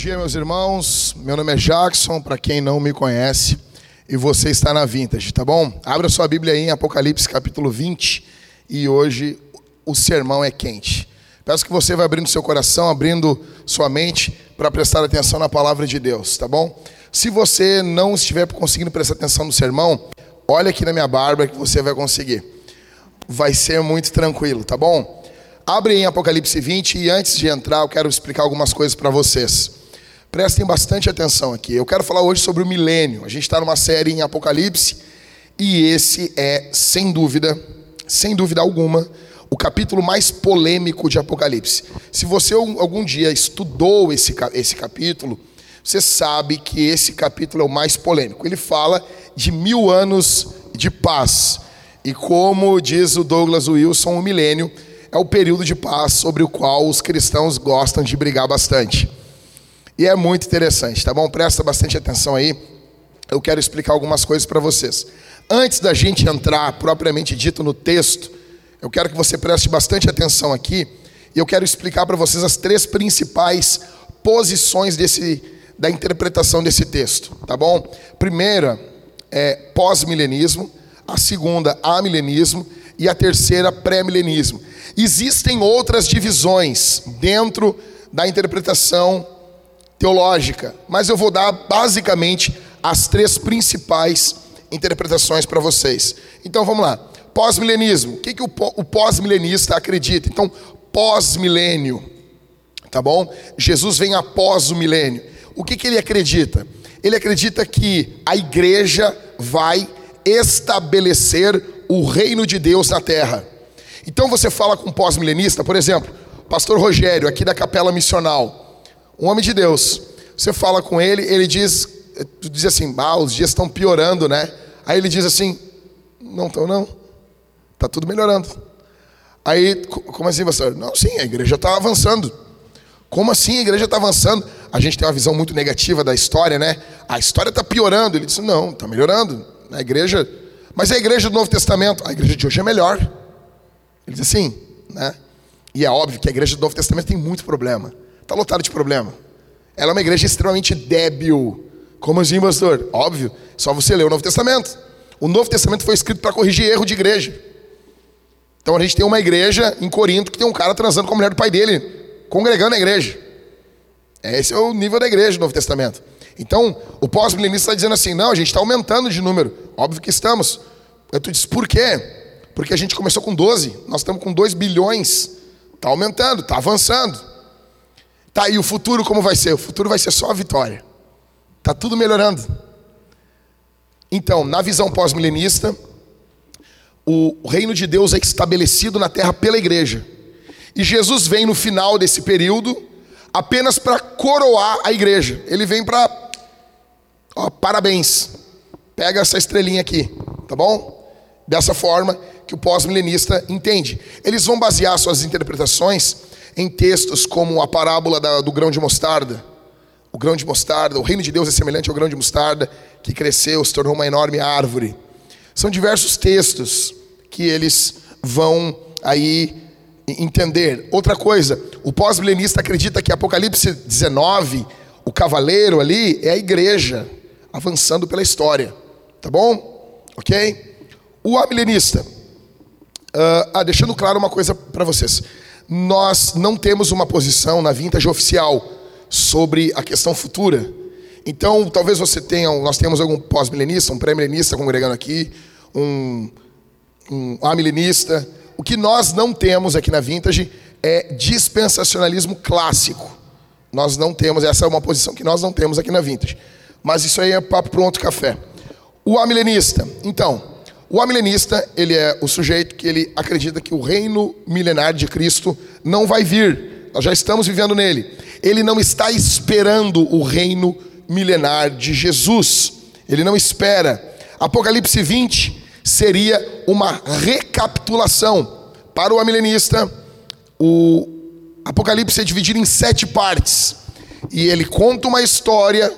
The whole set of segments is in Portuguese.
dia, meus irmãos. Meu nome é Jackson, para quem não me conhece, e você está na Vintage, tá bom? Abra sua Bíblia aí em Apocalipse capítulo 20 e hoje o sermão é quente. Peço que você vá abrindo seu coração, abrindo sua mente para prestar atenção na palavra de Deus, tá bom? Se você não estiver conseguindo prestar atenção no sermão, olha aqui na minha barba que você vai conseguir. Vai ser muito tranquilo, tá bom? Abre em Apocalipse 20 e antes de entrar eu quero explicar algumas coisas para vocês. Prestem bastante atenção aqui. Eu quero falar hoje sobre o milênio. A gente está numa série em Apocalipse e esse é, sem dúvida, sem dúvida alguma, o capítulo mais polêmico de Apocalipse. Se você algum dia estudou esse, esse capítulo, você sabe que esse capítulo é o mais polêmico. Ele fala de mil anos de paz. E como diz o Douglas Wilson, o milênio é o período de paz sobre o qual os cristãos gostam de brigar bastante. E é muito interessante, tá bom? Presta bastante atenção aí. Eu quero explicar algumas coisas para vocês. Antes da gente entrar propriamente dito no texto, eu quero que você preste bastante atenção aqui e eu quero explicar para vocês as três principais posições desse, da interpretação desse texto, tá bom? Primeira é pós-milenismo, a segunda amilenismo e a terceira pré-milenismo. Existem outras divisões dentro da interpretação teológica, mas eu vou dar basicamente as três principais interpretações para vocês. Então vamos lá. Pós-milenismo. O que, que o pós-milenista acredita? Então, pós-milênio. Tá bom? Jesus vem após o milênio. O que, que ele acredita? Ele acredita que a igreja vai estabelecer o reino de Deus na terra. Então você fala com pós-milenista, por exemplo, pastor Rogério, aqui da Capela Missional, um homem de Deus. Você fala com ele, ele diz, tu diz assim, ah, os dias estão piorando, né? Aí ele diz assim, não estão não, está tudo melhorando. Aí, como assim, pastor? Não, sim, a igreja está avançando. Como assim a igreja está avançando? A gente tem uma visão muito negativa da história, né? A história está piorando. Ele disse, não, está melhorando. A igreja, mas a igreja do Novo Testamento, a igreja de hoje é melhor. Ele diz assim, né? E é óbvio que a igreja do Novo Testamento tem muito problema. Está lotada de problema. Ela é uma igreja extremamente débil. Como assim, pastor? Óbvio, só você lê o Novo Testamento. O Novo Testamento foi escrito para corrigir erro de igreja. Então a gente tem uma igreja em Corinto que tem um cara transando com a mulher do pai dele, congregando a igreja. Esse é o nível da igreja do Novo Testamento. Então, o pós-milenista está dizendo assim: não, a gente está aumentando de número. Óbvio que estamos. Eu tu diz, por quê? Porque a gente começou com 12, nós estamos com 2 bilhões. Está aumentando, está avançando. Tá, e o futuro como vai ser? O futuro vai ser só a vitória. Está tudo melhorando. Então, na visão pós-milenista, o reino de Deus é estabelecido na terra pela igreja. E Jesus vem no final desse período apenas para coroar a igreja. Ele vem para. Parabéns. Pega essa estrelinha aqui, tá bom? Dessa forma que o pós-milenista entende. Eles vão basear suas interpretações em textos como a parábola da, do grão de mostarda. O grão de mostarda, o reino de Deus é semelhante ao grão de mostarda que cresceu, se tornou uma enorme árvore. São diversos textos que eles vão aí entender. Outra coisa, o pós-milenista acredita que Apocalipse 19, o cavaleiro ali, é a igreja avançando pela história. Tá bom? Ok? O amilenista, uh, ah, deixando claro uma coisa para vocês. Nós não temos uma posição na vintage oficial sobre a questão futura. Então, talvez você tenha, nós temos algum pós-milenista, um pré-milenista congregando aqui, um, um amilenista, o que nós não temos aqui na Vintage é dispensacionalismo clássico. Nós não temos, essa é uma posição que nós não temos aqui na Vintage. Mas isso aí é papo para outro café. O amilenista. Então, o amilenista, ele é o sujeito que ele acredita que o reino milenar de Cristo não vai vir. Nós já estamos vivendo nele. Ele não está esperando o reino milenar de Jesus. Ele não espera. Apocalipse 20 seria uma recapitulação. Para o amilenista, o Apocalipse é dividido em sete partes. E ele conta uma história,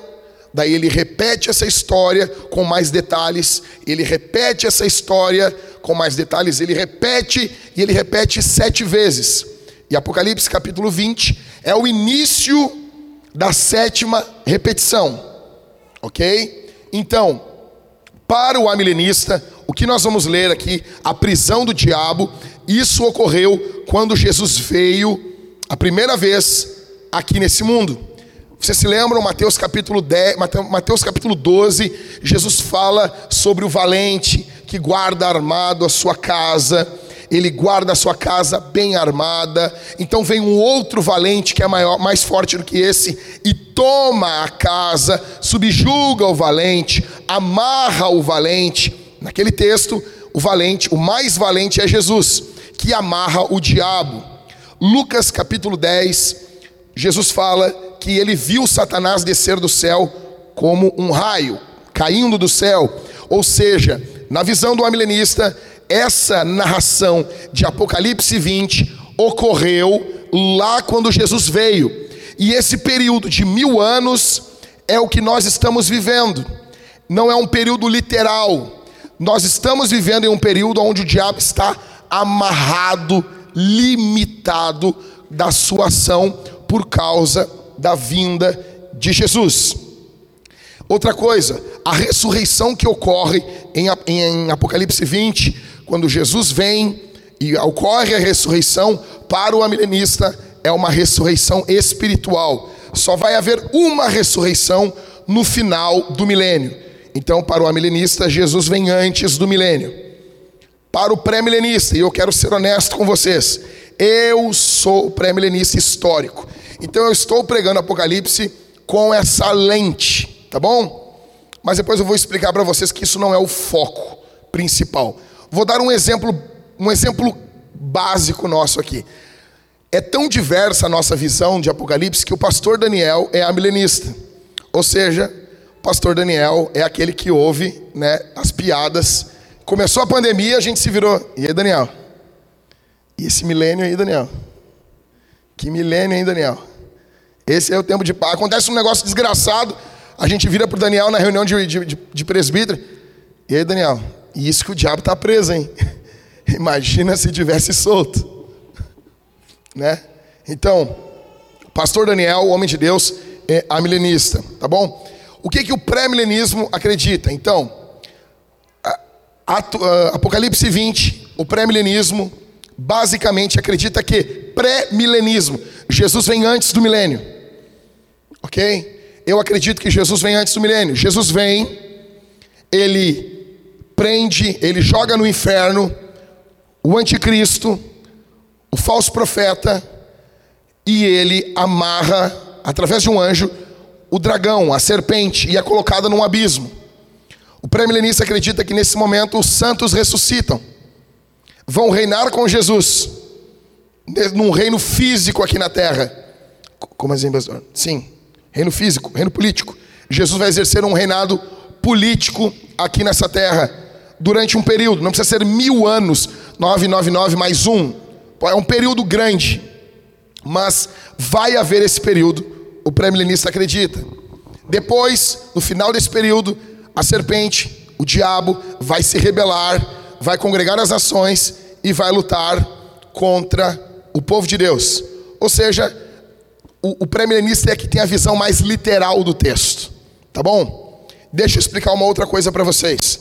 daí ele repete essa história com mais detalhes, ele repete essa história com mais detalhes, ele repete e ele repete sete vezes. E Apocalipse capítulo 20 é o início da sétima repetição. Ok? Então, para o amilenista, o que nós vamos ler aqui, a prisão do diabo, isso ocorreu quando Jesus veio a primeira vez aqui nesse mundo. Vocês se lembram, Mateus capítulo, 10, Mateus capítulo 12, Jesus fala sobre o valente que guarda armado a sua casa, ele guarda a sua casa bem armada. Então vem um outro valente que é maior, mais forte do que esse e toma a casa, subjuga o valente, amarra o valente. Naquele texto, o valente, o mais valente é Jesus, que amarra o diabo. Lucas capítulo 10, Jesus fala que ele viu Satanás descer do céu como um raio, caindo do céu. Ou seja, na visão do amilenista, essa narração de Apocalipse 20 ocorreu lá quando Jesus veio. E esse período de mil anos é o que nós estamos vivendo. Não é um período literal. Nós estamos vivendo em um período onde o diabo está amarrado, limitado da sua ação por causa da vinda de Jesus. Outra coisa, a ressurreição que ocorre em, em Apocalipse 20, quando Jesus vem e ocorre a ressurreição, para o amilenista é uma ressurreição espiritual. Só vai haver uma ressurreição no final do milênio. Então, para o amilenista, Jesus vem antes do milênio. Para o pré-milenista, e eu quero ser honesto com vocês, eu sou pré-milenista histórico. Então eu estou pregando Apocalipse com essa lente, tá bom? Mas depois eu vou explicar para vocês que isso não é o foco principal. Vou dar um exemplo, um exemplo básico nosso aqui. É tão diversa a nossa visão de Apocalipse que o pastor Daniel é amilenista. Ou seja, o pastor Daniel é aquele que ouve né, as piadas. Começou a pandemia, a gente se virou. E aí, Daniel? E esse milênio aí, Daniel? Que milênio, hein, Daniel? Esse é o tempo de paz. Acontece um negócio desgraçado, a gente vira para o Daniel na reunião de, de, de presbítero. E aí, Daniel, isso que o diabo está preso, hein? Imagina se tivesse solto. Né? Então, pastor Daniel, homem de Deus, é amilenista, tá bom? O que, que o pré-milenismo acredita? Então, Apocalipse 20, o pré-milenismo basicamente acredita que pré-milenismo, Jesus vem antes do milênio. Ok? Eu acredito que Jesus vem antes do milênio. Jesus vem, ele prende, ele joga no inferno o anticristo, o falso profeta, e ele amarra, através de um anjo, o dragão, a serpente, e é colocada num abismo. O pré-milenista acredita que nesse momento os santos ressuscitam, vão reinar com Jesus, num reino físico aqui na terra. Como assim? Sim. Reino físico, reino político. Jesus vai exercer um reinado político aqui nessa terra durante um período, não precisa ser mil anos, 999 mais um, é um período grande, mas vai haver esse período, o pré-milenista acredita. Depois, no final desse período, a serpente, o diabo, vai se rebelar, vai congregar as nações e vai lutar contra o povo de Deus. Ou seja, o, o pré-milenista é que tem a visão mais literal do texto. Tá bom? Deixa eu explicar uma outra coisa para vocês.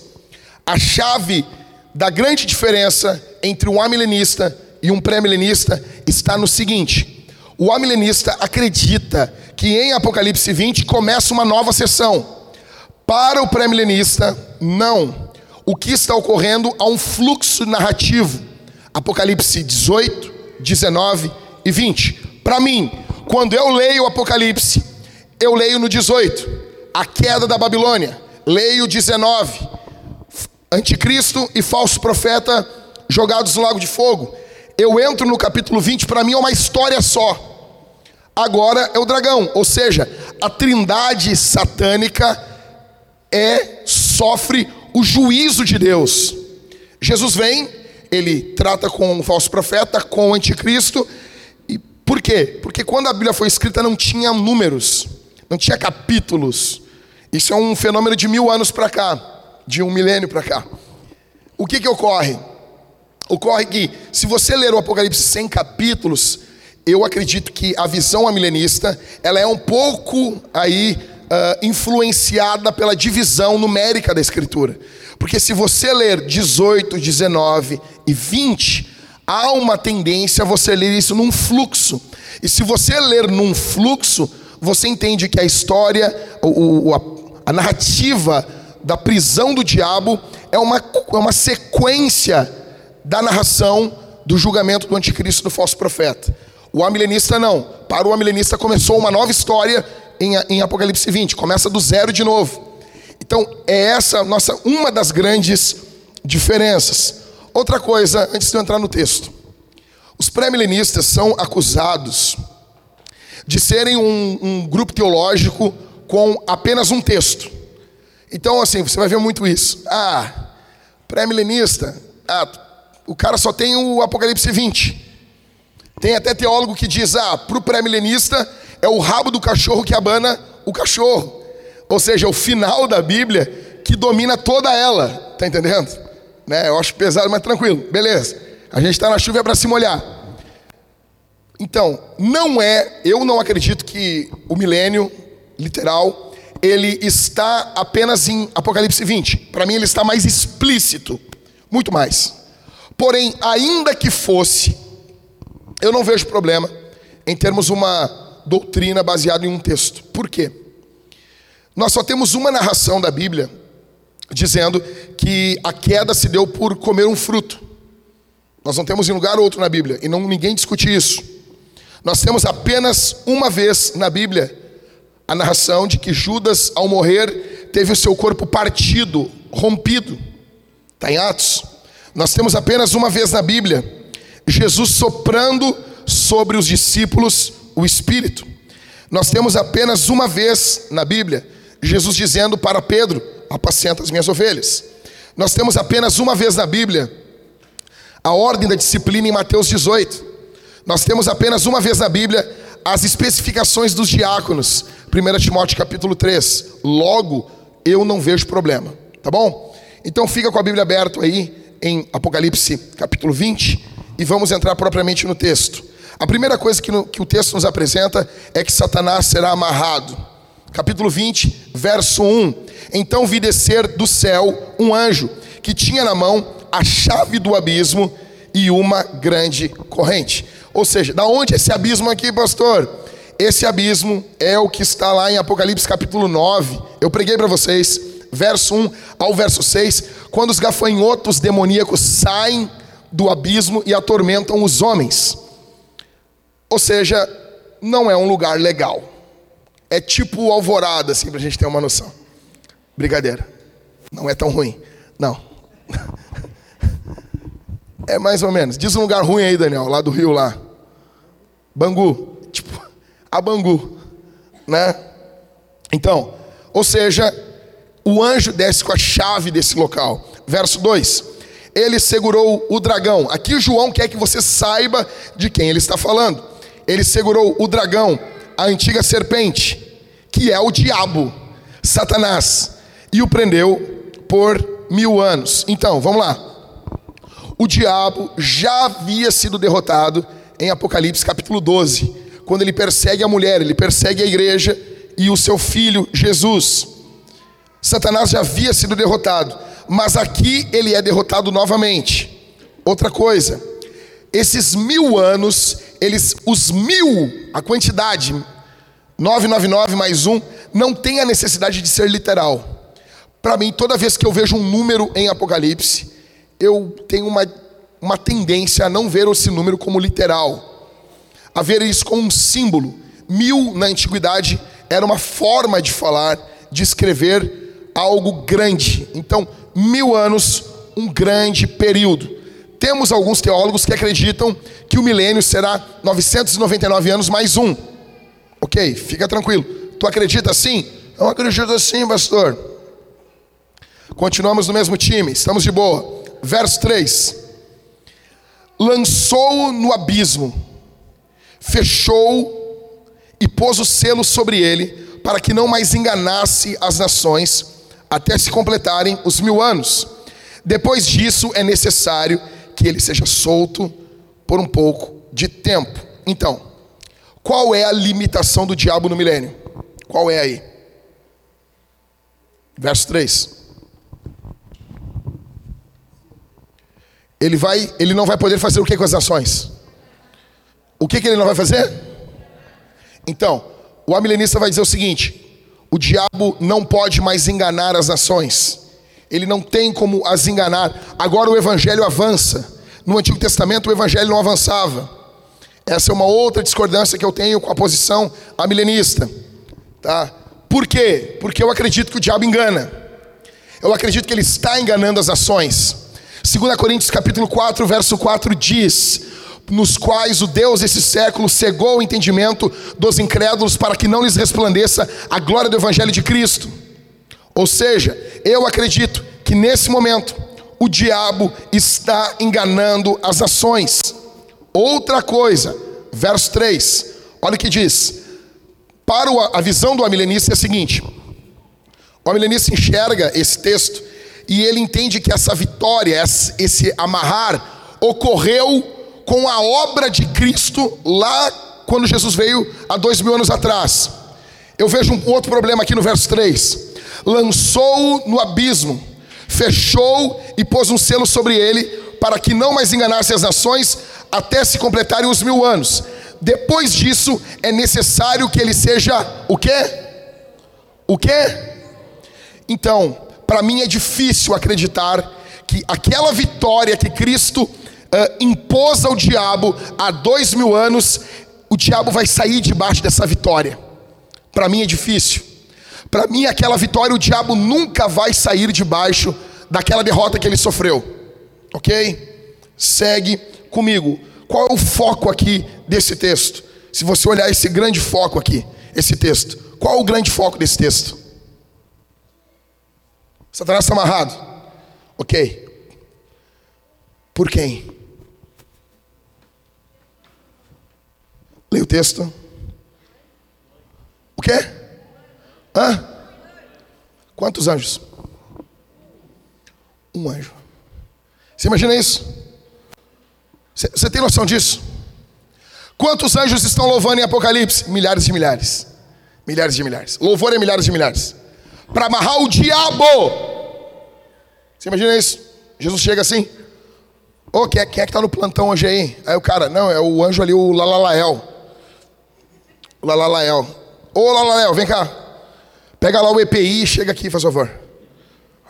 A chave da grande diferença entre um amilenista e um pré-milenista está no seguinte: o amilenista acredita que em Apocalipse 20 começa uma nova sessão. Para o pré-milenista, não. O que está ocorrendo há um fluxo narrativo. Apocalipse 18, 19 e 20. Para mim, quando eu leio o Apocalipse, eu leio no 18, a queda da Babilônia. Leio 19, anticristo e falso profeta jogados no lago de fogo. Eu entro no capítulo 20, para mim é uma história só. Agora é o dragão, ou seja, a trindade satânica é sofre o juízo de Deus. Jesus vem, ele trata com o falso profeta, com o anticristo, por quê? Porque quando a Bíblia foi escrita não tinha números, não tinha capítulos. Isso é um fenômeno de mil anos para cá, de um milênio para cá. O que que ocorre? Ocorre que, se você ler o Apocalipse sem capítulos, eu acredito que a visão amilenista ela é um pouco aí uh, influenciada pela divisão numérica da Escritura. Porque se você ler 18, 19 e 20, há uma tendência a você ler isso num fluxo. E se você ler num fluxo, você entende que a história, o, a, a narrativa da prisão do diabo é uma, é uma sequência da narração do julgamento do anticristo do falso profeta. O amilenista não. Para o amilenista começou uma nova história em, em Apocalipse 20. Começa do zero de novo. Então, é essa nossa uma das grandes diferenças. Outra coisa, antes de eu entrar no texto. Os pré-milenistas são acusados de serem um, um grupo teológico com apenas um texto. Então, assim, você vai ver muito isso. Ah, pré-milenista, ah, o cara só tem o Apocalipse 20. Tem até teólogo que diz: ah, para o pré-milenista é o rabo do cachorro que abana o cachorro. Ou seja, é o final da Bíblia que domina toda ela. Tá entendendo? Né? Eu acho pesado, mas tranquilo. Beleza. A gente está na chuva é para se molhar. Então, não é, eu não acredito que o milênio literal ele está apenas em Apocalipse 20. Para mim ele está mais explícito, muito mais. Porém, ainda que fosse, eu não vejo problema em termos uma doutrina baseada em um texto. Por quê? Nós só temos uma narração da Bíblia dizendo que a queda se deu por comer um fruto. Nós não temos em lugar outro na Bíblia e não ninguém discute isso. Nós temos apenas uma vez na Bíblia a narração de que Judas, ao morrer, teve o seu corpo partido, rompido. Está em Atos. Nós temos apenas uma vez na Bíblia Jesus soprando sobre os discípulos o Espírito. Nós temos apenas uma vez na Bíblia Jesus dizendo para Pedro: apacenta as minhas ovelhas. Nós temos apenas uma vez na Bíblia a ordem da disciplina em Mateus 18. Nós temos apenas uma vez na Bíblia as especificações dos diáconos, 1 Timóteo capítulo 3. Logo, eu não vejo problema, tá bom? Então fica com a Bíblia aberta aí em Apocalipse capítulo 20 e vamos entrar propriamente no texto. A primeira coisa que, no, que o texto nos apresenta é que Satanás será amarrado. Capítulo 20, verso 1. Então vi descer do céu um anjo que tinha na mão a chave do abismo e uma grande corrente. Ou seja, da onde esse abismo aqui, pastor? Esse abismo é o que está lá em Apocalipse capítulo 9. Eu preguei para vocês, verso 1 ao verso 6, quando os gafanhotos demoníacos saem do abismo e atormentam os homens. Ou seja, não é um lugar legal. É tipo alvorada, assim, para a gente ter uma noção. Brigadeira. Não é tão ruim. Não. É mais ou menos. Diz um lugar ruim aí, Daniel, lá do Rio lá. Bangu. Tipo, a Bangu. Né? Então, ou seja, o anjo desce com a chave desse local. Verso 2 ele segurou o dragão. Aqui João quer que você saiba de quem ele está falando. Ele segurou o dragão, a antiga serpente, que é o diabo, Satanás, e o prendeu por mil anos. Então, vamos lá. O diabo já havia sido derrotado em Apocalipse capítulo 12, quando ele persegue a mulher, ele persegue a igreja e o seu filho Jesus. Satanás já havia sido derrotado mas aqui ele é derrotado novamente. Outra coisa, esses mil anos, eles, os mil, a quantidade, 999 mais um, não tem a necessidade de ser literal. Para mim, toda vez que eu vejo um número em Apocalipse, eu tenho uma, uma tendência a não ver esse número como literal, a ver isso como um símbolo. Mil na antiguidade era uma forma de falar, de escrever algo grande. Então, mil anos, um grande período. Temos alguns teólogos que acreditam que o milênio será 999 anos mais um. Ok, fica tranquilo. Tu acredita assim? Eu acredito assim, pastor. Continuamos no mesmo time, estamos de boa. Verso 3: Lançou-o no abismo, fechou e pôs o selo sobre ele, para que não mais enganasse as nações até se completarem os mil anos. Depois disso, é necessário que ele seja solto por um pouco de tempo. Então, Qual é a limitação do diabo no milênio? Qual é aí? Verso 3. Ele vai, ele não vai poder fazer o que com as nações? O que, que ele não vai fazer? Então, o amilenista vai dizer o seguinte: o diabo não pode mais enganar as nações. Ele não tem como as enganar. Agora o evangelho avança. No Antigo Testamento o evangelho não avançava. Essa é uma outra discordância que eu tenho com a posição amilenista. Tá? Por quê? Porque eu acredito que o diabo engana. Eu acredito que ele está enganando as ações. 2 Coríntios capítulo 4, verso 4 diz: nos quais o Deus desse século cegou o entendimento dos incrédulos para que não lhes resplandeça a glória do evangelho de Cristo. Ou seja, eu acredito que nesse momento o diabo está enganando as ações. Outra coisa, verso 3, olha o que diz. Para a visão do amilenista é a seguinte: o amilenista enxerga esse texto e ele entende que essa vitória, esse amarrar, ocorreu com a obra de Cristo lá quando Jesus veio há dois mil anos atrás. Eu vejo um outro problema aqui no verso 3: lançou no abismo fechou e pôs um selo sobre ele, para que não mais enganasse as nações, até se completarem os mil anos. Depois disso, é necessário que ele seja o quê? O quê? Então, para mim é difícil acreditar que aquela vitória que Cristo uh, impôs ao diabo há dois mil anos, o diabo vai sair debaixo dessa vitória. Para mim é difícil. Para mim, aquela vitória, o diabo nunca vai sair debaixo daquela derrota que ele sofreu. Ok? Segue comigo. Qual é o foco aqui desse texto? Se você olhar esse grande foco aqui, esse texto, qual é o grande foco desse texto? Satanás está amarrado. Ok. Por quem? Leia o texto. O quê? Hã? Quantos anjos? Um anjo. Você imagina isso? Você tem noção disso? Quantos anjos estão louvando em Apocalipse? Milhares de milhares. Milhares de milhares. Louvor é milhares de milhares. Para amarrar o diabo. Você imagina isso? Jesus chega assim. Ô, oh, quem, é, quem é que está no plantão hoje aí? Aí o cara, não, é o anjo ali, o Lalalael. O Lalalael. Ô, Lalalael, vem cá. Pega lá o EPI e chega aqui, faz favor.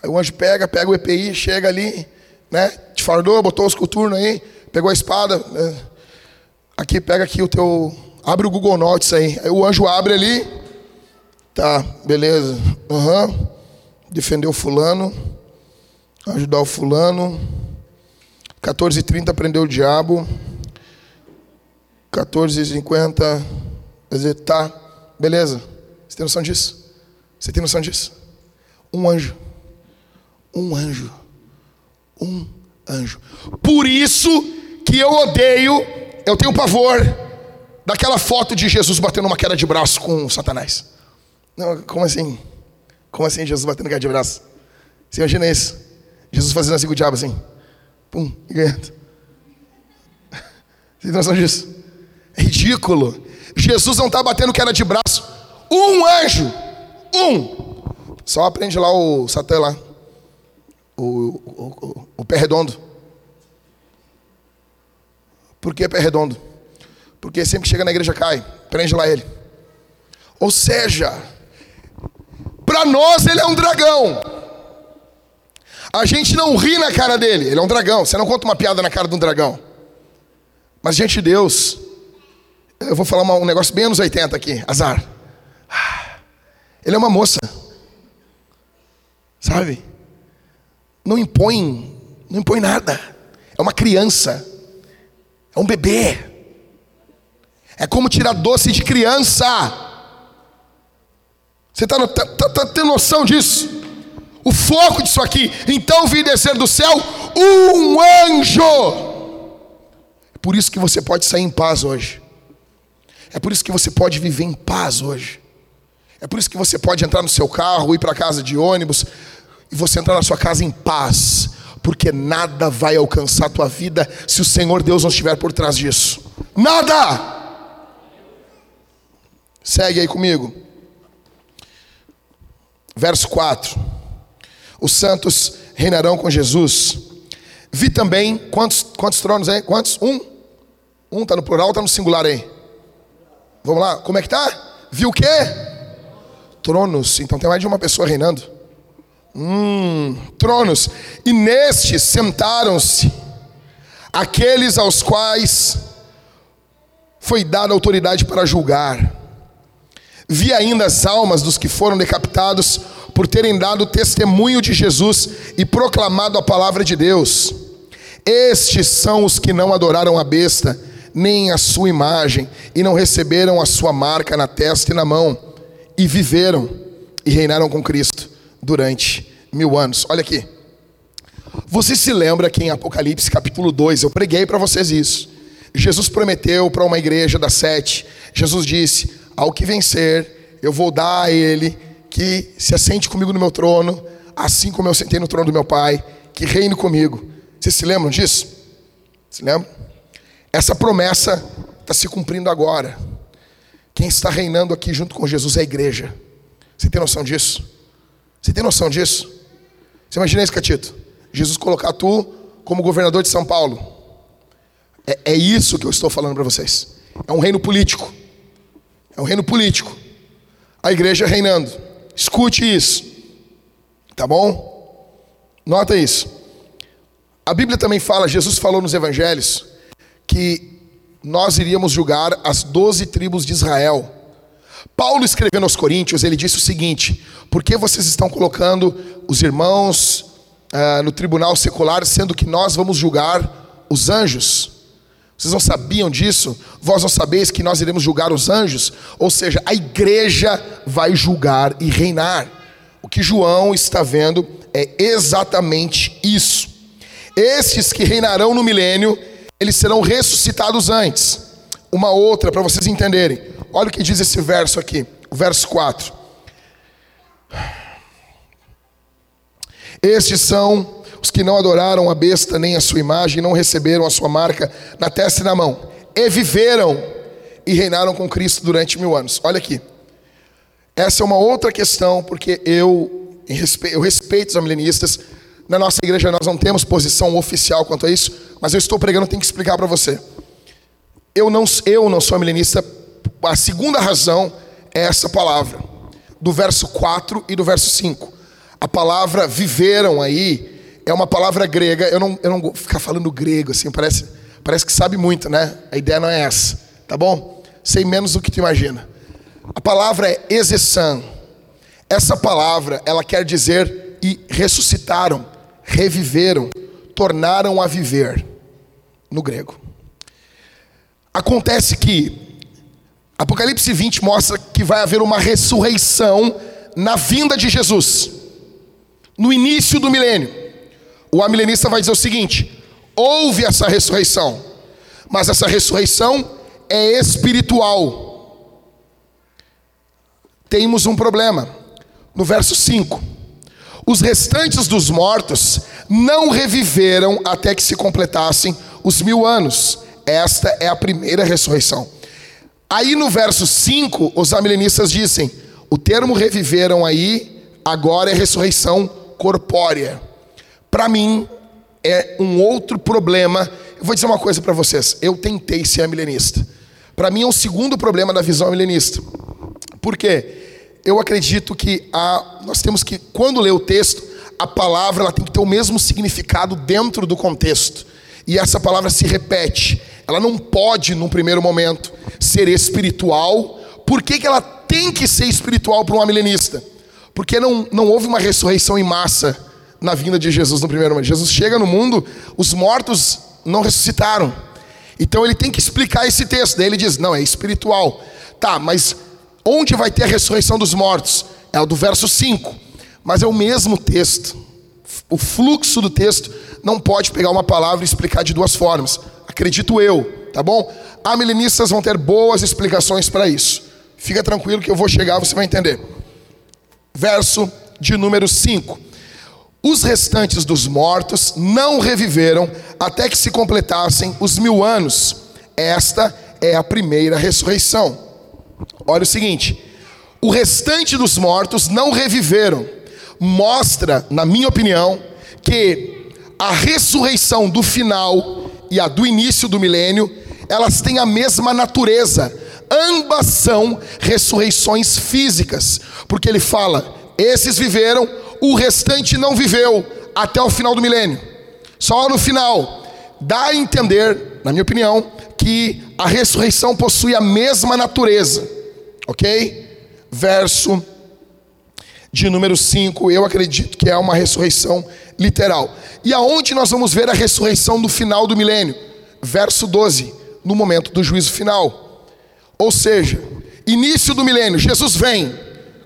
Aí o anjo pega, pega o EPI, chega ali, né? Te fardou, botou os coturnos aí, pegou a espada. Né? Aqui, pega aqui o teu. Abre o Google Notes aí. Aí o anjo abre ali. Tá, beleza. Uhum. Defendeu o fulano. Ajudar o fulano. 14h30 prendeu o diabo. 14h50. Quer dizer, tá, beleza. Você tem noção disso? Você tem noção disso? Um anjo. Um anjo. Um anjo. Por isso que eu odeio, eu tenho pavor daquela foto de Jesus batendo uma queda de braço com Satanás. Não, como assim? Como assim Jesus batendo queda de braço? Você imagina isso? Jesus fazendo assim com o diabo assim. Pum, e ganhando. Você tem noção disso? É ridículo. Jesus não está batendo queda de braço. Um anjo um. Só aprende lá o Satã lá. O, o, o, o pé redondo. Por que pé redondo? Porque sempre que chega na igreja cai. Prende lá ele. Ou seja, para nós ele é um dragão. A gente não ri na cara dele, ele é um dragão. Você não conta uma piada na cara de um dragão. Mas, gente de Deus, eu vou falar um negócio bem anos 80 aqui, azar. Ele é uma moça. Sabe? Não impõe, não impõe nada. É uma criança. É um bebê. É como tirar doce de criança. Você está tá, tá, tá tendo noção disso? O foco disso aqui. Então vi descer do céu um anjo. É por isso que você pode sair em paz hoje. É por isso que você pode viver em paz hoje. É por isso que você pode entrar no seu carro, ir para casa de ônibus e você entrar na sua casa em paz, porque nada vai alcançar a tua vida se o Senhor Deus não estiver por trás disso. Nada! Segue aí comigo. Verso 4. Os santos reinarão com Jesus. Vi também, quantos, quantos tronos aí? Quantos? Um? Um está no plural, está no singular aí. Vamos lá, como é que tá? Viu o quê? Tronos. Então tem mais de uma pessoa reinando. Hum, tronos. E nestes sentaram-se aqueles aos quais foi dada autoridade para julgar. Vi ainda as almas dos que foram decapitados por terem dado testemunho de Jesus e proclamado a palavra de Deus. Estes são os que não adoraram a besta, nem a sua imagem, e não receberam a sua marca na testa e na mão, e viveram e reinaram com Cristo durante mil anos. Olha aqui. Você se lembra que em Apocalipse capítulo 2, eu preguei para vocês isso. Jesus prometeu para uma igreja das sete, Jesus disse: Ao que vencer, eu vou dar a ele que se assente comigo no meu trono, assim como eu sentei no trono do meu Pai, que reine comigo. Vocês se lembram disso? Se lembram? Essa promessa está se cumprindo agora. Quem está reinando aqui junto com Jesus é a igreja. Você tem noção disso? Você tem noção disso? Você imagina isso, Catito? Jesus colocar tu como governador de São Paulo. É, é isso que eu estou falando para vocês. É um reino político. É um reino político. A igreja reinando. Escute isso. Tá bom? Nota isso. A Bíblia também fala, Jesus falou nos evangelhos, que nós iríamos julgar as doze tribos de Israel. Paulo escrevendo aos Coríntios, ele disse o seguinte: por que vocês estão colocando os irmãos uh, no tribunal secular, sendo que nós vamos julgar os anjos? Vocês não sabiam disso? Vós não sabeis que nós iremos julgar os anjos? Ou seja, a igreja vai julgar e reinar. O que João está vendo é exatamente isso. Estes que reinarão no milênio, eles serão ressuscitados antes. Uma outra, para vocês entenderem. Olha o que diz esse verso aqui, o verso 4. Estes são os que não adoraram a besta nem a sua imagem, não receberam a sua marca na testa e na mão, e viveram e reinaram com Cristo durante mil anos. Olha aqui. Essa é uma outra questão, porque eu, eu respeito os amilenistas. Na nossa igreja nós não temos posição oficial quanto a isso, mas eu estou pregando, tenho que explicar para você. Eu não, eu não sou milenista, a segunda razão é essa palavra, do verso 4 e do verso 5. A palavra viveram aí é uma palavra grega, eu não, eu não vou ficar falando grego assim, parece, parece que sabe muito, né? A ideia não é essa, tá bom? Sei menos do que tu imagina. A palavra é exessan. Essa palavra, ela quer dizer e ressuscitaram, reviveram, tornaram a viver, no grego. Acontece que Apocalipse 20 mostra que vai haver uma ressurreição na vinda de Jesus, no início do milênio. O amilenista vai dizer o seguinte: houve essa ressurreição, mas essa ressurreição é espiritual. Temos um problema. No verso 5: Os restantes dos mortos não reviveram até que se completassem os mil anos esta é a primeira ressurreição. Aí no verso 5, os amilenistas dizem: o termo reviveram aí, agora é ressurreição corpórea. Para mim, é um outro problema. Eu vou dizer uma coisa para vocês: eu tentei ser milenista. Para mim, é um segundo problema da visão milenista. Por quê? Eu acredito que a, nós temos que, quando ler o texto, a palavra ela tem que ter o mesmo significado dentro do contexto. E essa palavra se repete. Ela não pode, num primeiro momento, ser espiritual. Por que, que ela tem que ser espiritual para um amilenista? Porque não, não houve uma ressurreição em massa na vinda de Jesus no primeiro momento. Jesus chega no mundo, os mortos não ressuscitaram. Então ele tem que explicar esse texto. Daí ele diz: não, é espiritual. Tá, mas onde vai ter a ressurreição dos mortos? É o do verso 5. Mas é o mesmo texto. O fluxo do texto não pode pegar uma palavra e explicar de duas formas. Acredito eu, tá bom? Amilenistas vão ter boas explicações para isso. Fica tranquilo que eu vou chegar, você vai entender. Verso de número 5. Os restantes dos mortos não reviveram até que se completassem os mil anos. Esta é a primeira ressurreição. Olha o seguinte: o restante dos mortos não reviveram. Mostra, na minha opinião, que a ressurreição do final e a do início do milênio, elas têm a mesma natureza. Ambas são ressurreições físicas, porque ele fala: esses viveram, o restante não viveu até o final do milênio. Só no final dá a entender, na minha opinião, que a ressurreição possui a mesma natureza. OK? Verso de número 5, eu acredito que é uma ressurreição literal. E aonde nós vamos ver a ressurreição do final do milênio? Verso 12, no momento do juízo final. Ou seja, início do milênio, Jesus vem,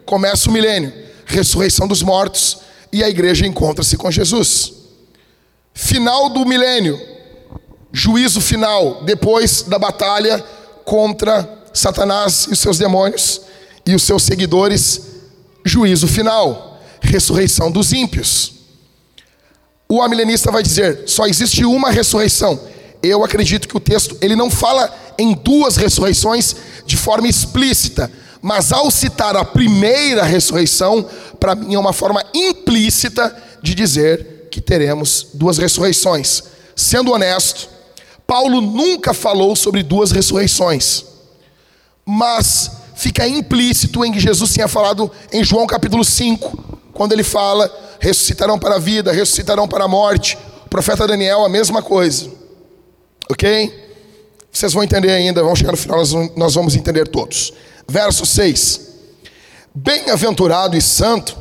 começa o milênio, ressurreição dos mortos e a igreja encontra-se com Jesus. Final do milênio, juízo final, depois da batalha contra Satanás e os seus demônios e os seus seguidores, juízo final, ressurreição dos ímpios. O amilenista vai dizer: só existe uma ressurreição. Eu acredito que o texto ele não fala em duas ressurreições de forma explícita, mas ao citar a primeira ressurreição, para mim é uma forma implícita de dizer que teremos duas ressurreições. Sendo honesto, Paulo nunca falou sobre duas ressurreições, mas fica implícito em que Jesus tinha falado em João capítulo 5, quando ele fala ressuscitarão para a vida, ressuscitarão para a morte. O profeta Daniel, a mesma coisa. Ok? Vocês vão entender ainda, vamos chegar no final, nós vamos entender todos. Verso 6: Bem-aventurado e santo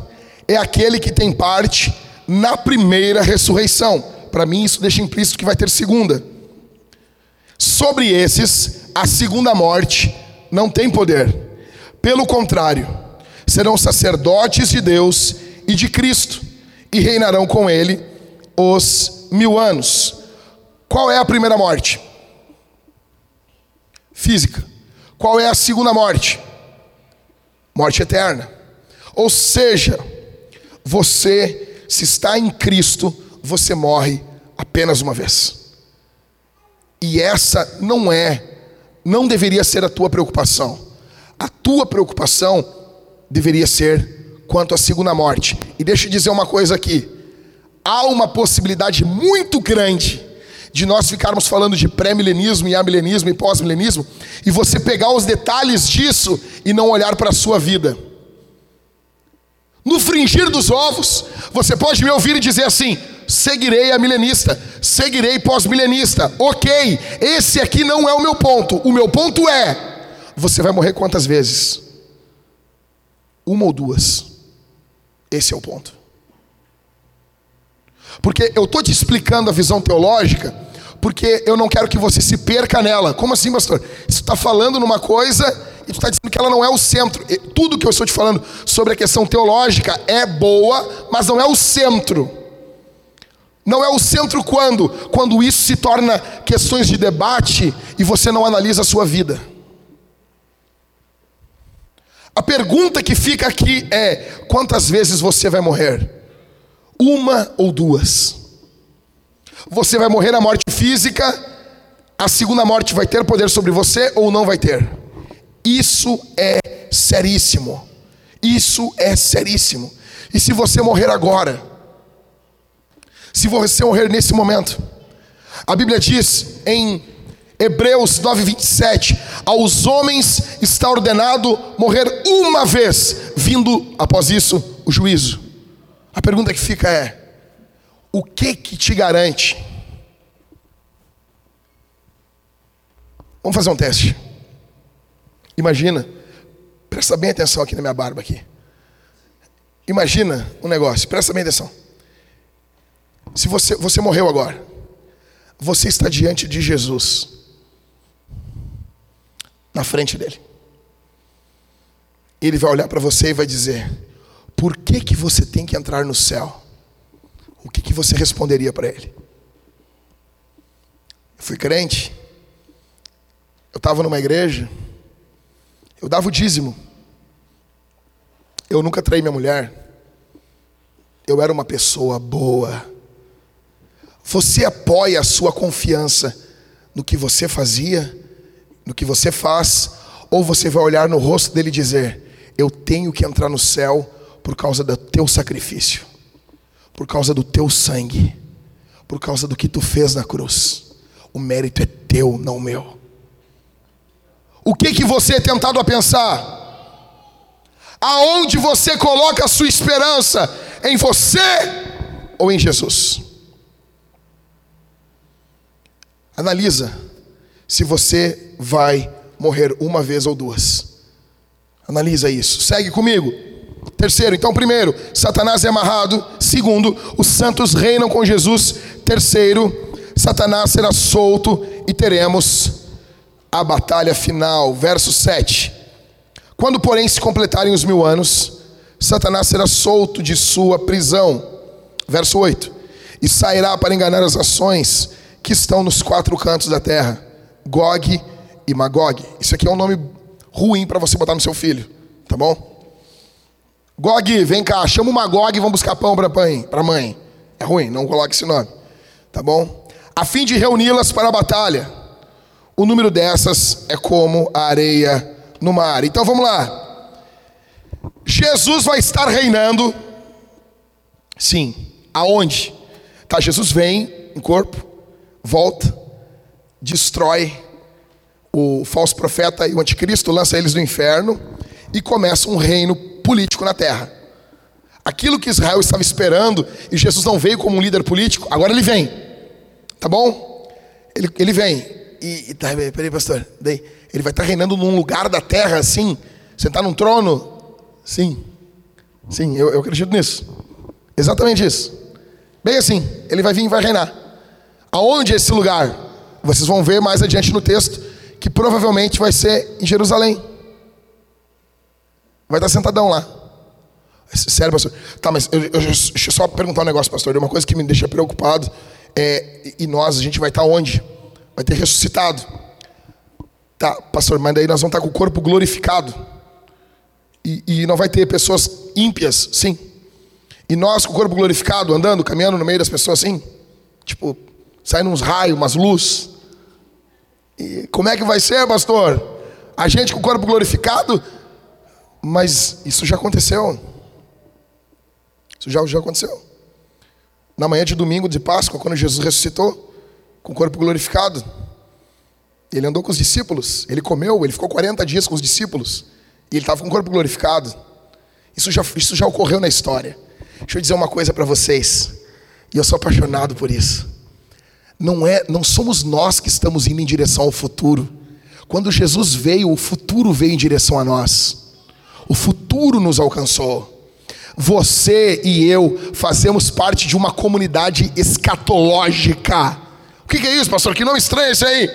é aquele que tem parte na primeira ressurreição. Para mim, isso deixa implícito que vai ter segunda. Sobre esses, a segunda morte não tem poder. Pelo contrário, serão sacerdotes de Deus e de Cristo, e reinarão com ele os mil anos. Qual é a primeira morte? Física. Qual é a segunda morte? Morte eterna. Ou seja, você, se está em Cristo, você morre apenas uma vez. E essa não é, não deveria ser a tua preocupação. A tua preocupação deveria ser quanto à segunda morte. E deixa eu dizer uma coisa aqui: há uma possibilidade muito grande de nós ficarmos falando de pré-milenismo e amilenismo e pós-milenismo e você pegar os detalhes disso e não olhar para a sua vida. No fringir dos ovos, você pode me ouvir e dizer assim: seguirei a milenista, seguirei pós-milenista. Ok, esse aqui não é o meu ponto. O meu ponto é: você vai morrer quantas vezes? Uma ou duas. Esse é o ponto. Porque eu estou te explicando a visão teológica, porque eu não quero que você se perca nela. Como assim, pastor? Você está falando numa coisa e está dizendo que ela não é o centro. Tudo que eu estou te falando sobre a questão teológica é boa, mas não é o centro. Não é o centro quando? Quando isso se torna questões de debate e você não analisa a sua vida. A pergunta que fica aqui é: quantas vezes você vai morrer? Uma ou duas? Você vai morrer na morte física, a segunda morte vai ter poder sobre você ou não vai ter? Isso é seríssimo. Isso é seríssimo. E se você morrer agora? Se você morrer nesse momento? A Bíblia diz em Hebreus 9:27, aos homens está ordenado morrer uma vez, vindo após isso o juízo. A pergunta que fica é: o que que te garante? Vamos fazer um teste. Imagina, presta bem atenção aqui na minha barba aqui. Imagina um negócio, presta bem atenção. Se você, você morreu agora, você está diante de Jesus na frente dele. Ele vai olhar para você e vai dizer: Por que que você tem que entrar no céu? O que que você responderia para ele? Eu fui crente. Eu estava numa igreja. Eu dava o dízimo. Eu nunca traí minha mulher. Eu era uma pessoa boa. Você apoia a sua confiança no que você fazia no que você faz, ou você vai olhar no rosto dele e dizer: Eu tenho que entrar no céu por causa do teu sacrifício, por causa do teu sangue, por causa do que tu fez na cruz. O mérito é teu, não meu. O que que você é tentado a pensar? Aonde você coloca a sua esperança? Em você ou em Jesus? Analisa se você vai morrer uma vez ou duas. Analisa isso. Segue comigo. Terceiro, então, primeiro, Satanás é amarrado. Segundo, os santos reinam com Jesus. Terceiro, Satanás será solto e teremos a batalha final. Verso 7. Quando, porém, se completarem os mil anos, Satanás será solto de sua prisão. Verso 8. E sairá para enganar as nações que estão nos quatro cantos da terra: Gog e Magog. Isso aqui é um nome ruim para você botar no seu filho, tá bom? Gog, vem cá, chama o Magog e vamos buscar pão para mãe, para mãe. É ruim, não coloque esse nome, tá bom? A fim de reuni-las para a batalha. O número dessas é como a areia no mar. Então vamos lá. Jesus vai estar reinando. Sim. Aonde? Tá, Jesus vem em corpo, volta, destrói o falso profeta e o anticristo, lança eles no inferno e começa um reino político na terra. Aquilo que Israel estava esperando e Jesus não veio como um líder político, agora ele vem. Tá bom? Ele, ele vem. E, e tá, peraí, pastor. Daí, ele vai estar reinando num lugar da terra assim, sentar num trono. Sim. Sim, eu, eu acredito nisso. Exatamente isso. Bem assim, ele vai vir e vai reinar. Aonde é esse lugar? Vocês vão ver mais adiante no texto que provavelmente vai ser em Jerusalém. Vai estar sentadão lá. Sério, pastor. Tá, mas eu, eu, deixa eu só perguntar um negócio, pastor. Uma coisa que me deixa preocupado é. E nós, a gente vai estar onde? Vai ter ressuscitado. Tá, pastor, mas daí nós vamos estar com o corpo glorificado. E, e não vai ter pessoas ímpias, sim. E nós com o corpo glorificado, andando, caminhando no meio das pessoas assim. Tipo, saindo uns raios, umas luzes. E como é que vai ser, pastor? A gente com o corpo glorificado? Mas isso já aconteceu. Isso já, já aconteceu. Na manhã de domingo de Páscoa, quando Jesus ressuscitou, com o corpo glorificado, ele andou com os discípulos, ele comeu, ele ficou 40 dias com os discípulos, e ele estava com o corpo glorificado. Isso já, isso já ocorreu na história. Deixa eu dizer uma coisa para vocês, e eu sou apaixonado por isso não é, não somos nós que estamos indo em direção ao futuro. Quando Jesus veio, o futuro veio em direção a nós. O futuro nos alcançou. Você e eu fazemos parte de uma comunidade escatológica. O que é isso, pastor? Que nome estranho esse aí?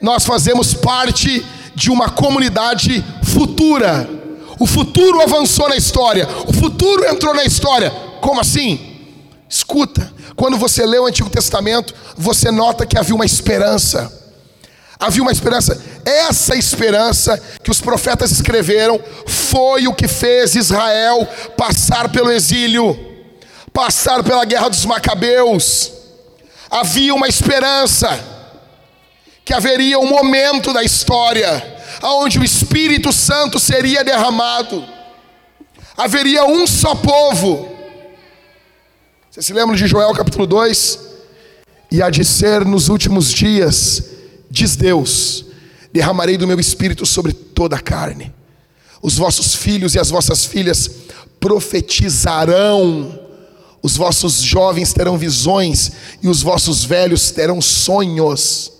Nós fazemos parte de uma comunidade futura. O futuro avançou na história. O futuro entrou na história. Como assim? Escuta, quando você lê o Antigo Testamento, você nota que havia uma esperança. Havia uma esperança. Essa esperança que os profetas escreveram foi o que fez Israel passar pelo exílio, passar pela guerra dos Macabeus. Havia uma esperança que haveria um momento da história onde o Espírito Santo seria derramado. Haveria um só povo você se lembra de Joel capítulo 2? E há de ser nos últimos dias, diz Deus: derramarei do meu espírito sobre toda a carne. Os vossos filhos e as vossas filhas profetizarão, os vossos jovens terão visões e os vossos velhos terão sonhos.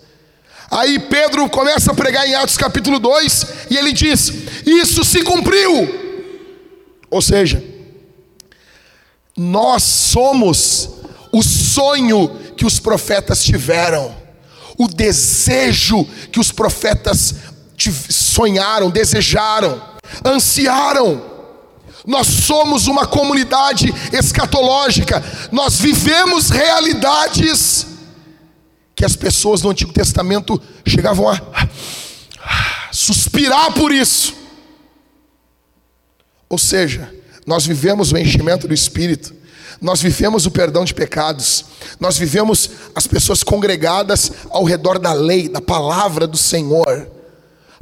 Aí Pedro começa a pregar em Atos capítulo 2 e ele diz: Isso se cumpriu. Ou seja, nós somos o sonho que os profetas tiveram, o desejo que os profetas sonharam, desejaram, ansiaram. Nós somos uma comunidade escatológica, nós vivemos realidades que as pessoas do Antigo Testamento chegavam a suspirar por isso. Ou seja, nós vivemos o enchimento do Espírito, nós vivemos o perdão de pecados, nós vivemos as pessoas congregadas ao redor da lei, da palavra do Senhor.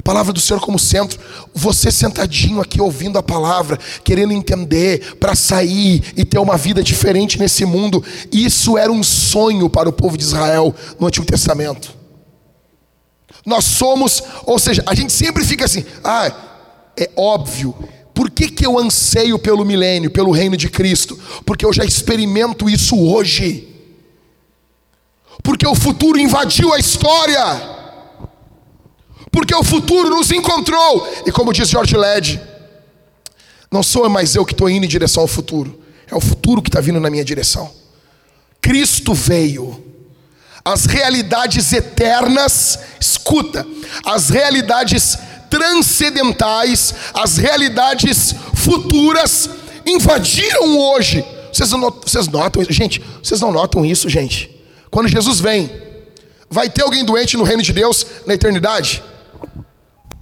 Palavra do Senhor como centro, você sentadinho aqui ouvindo a palavra, querendo entender, para sair e ter uma vida diferente nesse mundo. Isso era um sonho para o povo de Israel no Antigo Testamento. Nós somos, ou seja, a gente sempre fica assim, ah, é óbvio. Por que, que eu anseio pelo milênio, pelo reino de Cristo? Porque eu já experimento isso hoje. Porque o futuro invadiu a história porque o futuro nos encontrou. E como diz George Led, não sou mais eu que estou indo em direção ao futuro, é o futuro que está vindo na minha direção. Cristo veio, as realidades eternas, escuta, as realidades transcendentais, as realidades futuras invadiram hoje. Vocês, vocês notam, gente, vocês não notam isso, gente? Quando Jesus vem, vai ter alguém doente no reino de Deus na eternidade?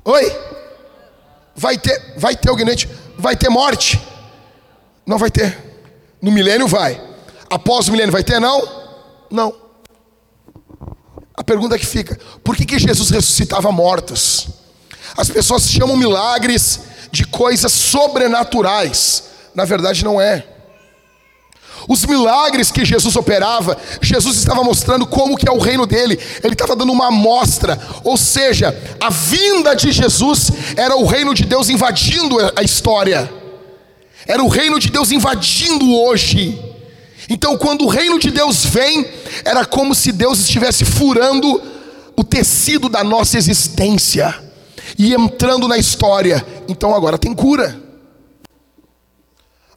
Oi? Vai ter, vai ter alguém doente? Vai ter morte? Não vai ter. No milênio vai. Após o milênio vai ter? Não? Não. A pergunta que fica: por que, que Jesus ressuscitava mortos? As pessoas chamam milagres de coisas sobrenaturais. Na verdade, não é. Os milagres que Jesus operava, Jesus estava mostrando como que é o reino dele. Ele estava dando uma amostra, ou seja, a vinda de Jesus era o reino de Deus invadindo a história. Era o reino de Deus invadindo hoje. Então, quando o reino de Deus vem, era como se Deus estivesse furando o tecido da nossa existência e entrando na história. Então agora tem cura.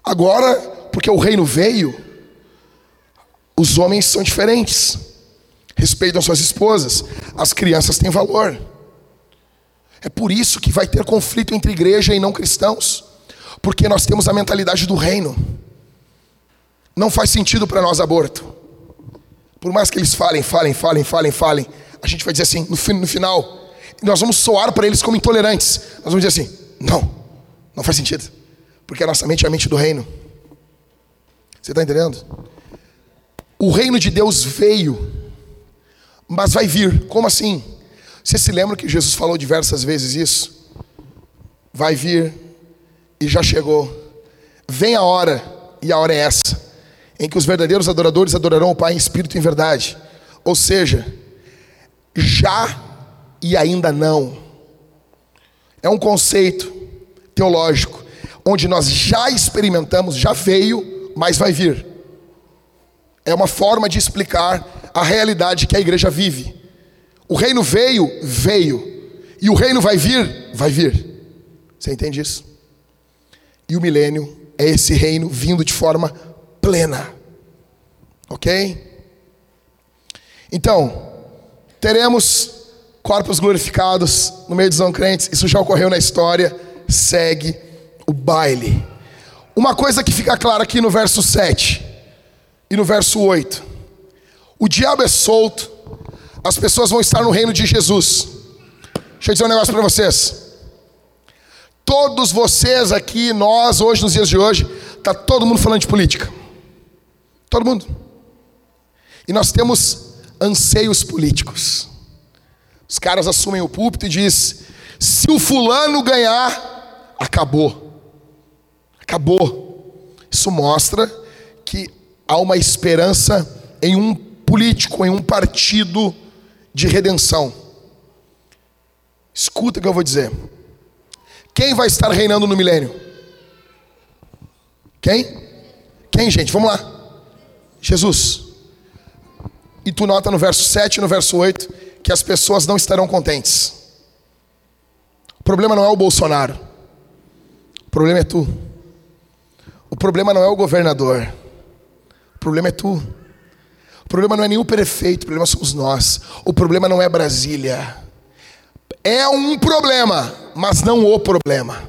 Agora, porque o reino veio, os homens são diferentes, respeitam suas esposas, as crianças têm valor. É por isso que vai ter conflito entre igreja e não cristãos, porque nós temos a mentalidade do reino. Não faz sentido para nós aborto. Por mais que eles falem, falem, falem, falem, falem, a gente vai dizer assim, no, no final, nós vamos soar para eles como intolerantes. Nós vamos dizer assim: não, não faz sentido, porque a nossa mente é a mente do reino. Você está entendendo? O reino de Deus veio, mas vai vir. Como assim? Você se lembra que Jesus falou diversas vezes isso? Vai vir e já chegou. Vem a hora, e a hora é essa, em que os verdadeiros adoradores adorarão o Pai em espírito e em verdade. Ou seja, já e ainda não. É um conceito teológico, onde nós já experimentamos, já veio, mas vai vir. É uma forma de explicar a realidade que a igreja vive. O reino veio, veio. E o reino vai vir, vai vir. Você entende isso? E o milênio é esse reino vindo de forma plena. Ok? Então, teremos corpos glorificados no meio dos não crentes. Isso já ocorreu na história. Segue o baile. Uma coisa que fica clara aqui no verso 7 e no verso 8: O diabo é solto, as pessoas vão estar no reino de Jesus. Deixa eu dizer um negócio para vocês. Todos vocês aqui, nós, hoje, nos dias de hoje, está todo mundo falando de política. Todo mundo. E nós temos anseios políticos. Os caras assumem o púlpito e diz: se o fulano ganhar, acabou. Acabou. Isso mostra que há uma esperança em um político, em um partido de redenção. Escuta o que eu vou dizer. Quem vai estar reinando no milênio? Quem? Quem, gente? Vamos lá. Jesus. E tu nota no verso 7 e no verso 8 que as pessoas não estarão contentes. O problema não é o Bolsonaro. O problema é tu. O problema não é o governador problema é tu. O problema não é o prefeito, o problema somos nós. O problema não é Brasília. É um problema, mas não o problema.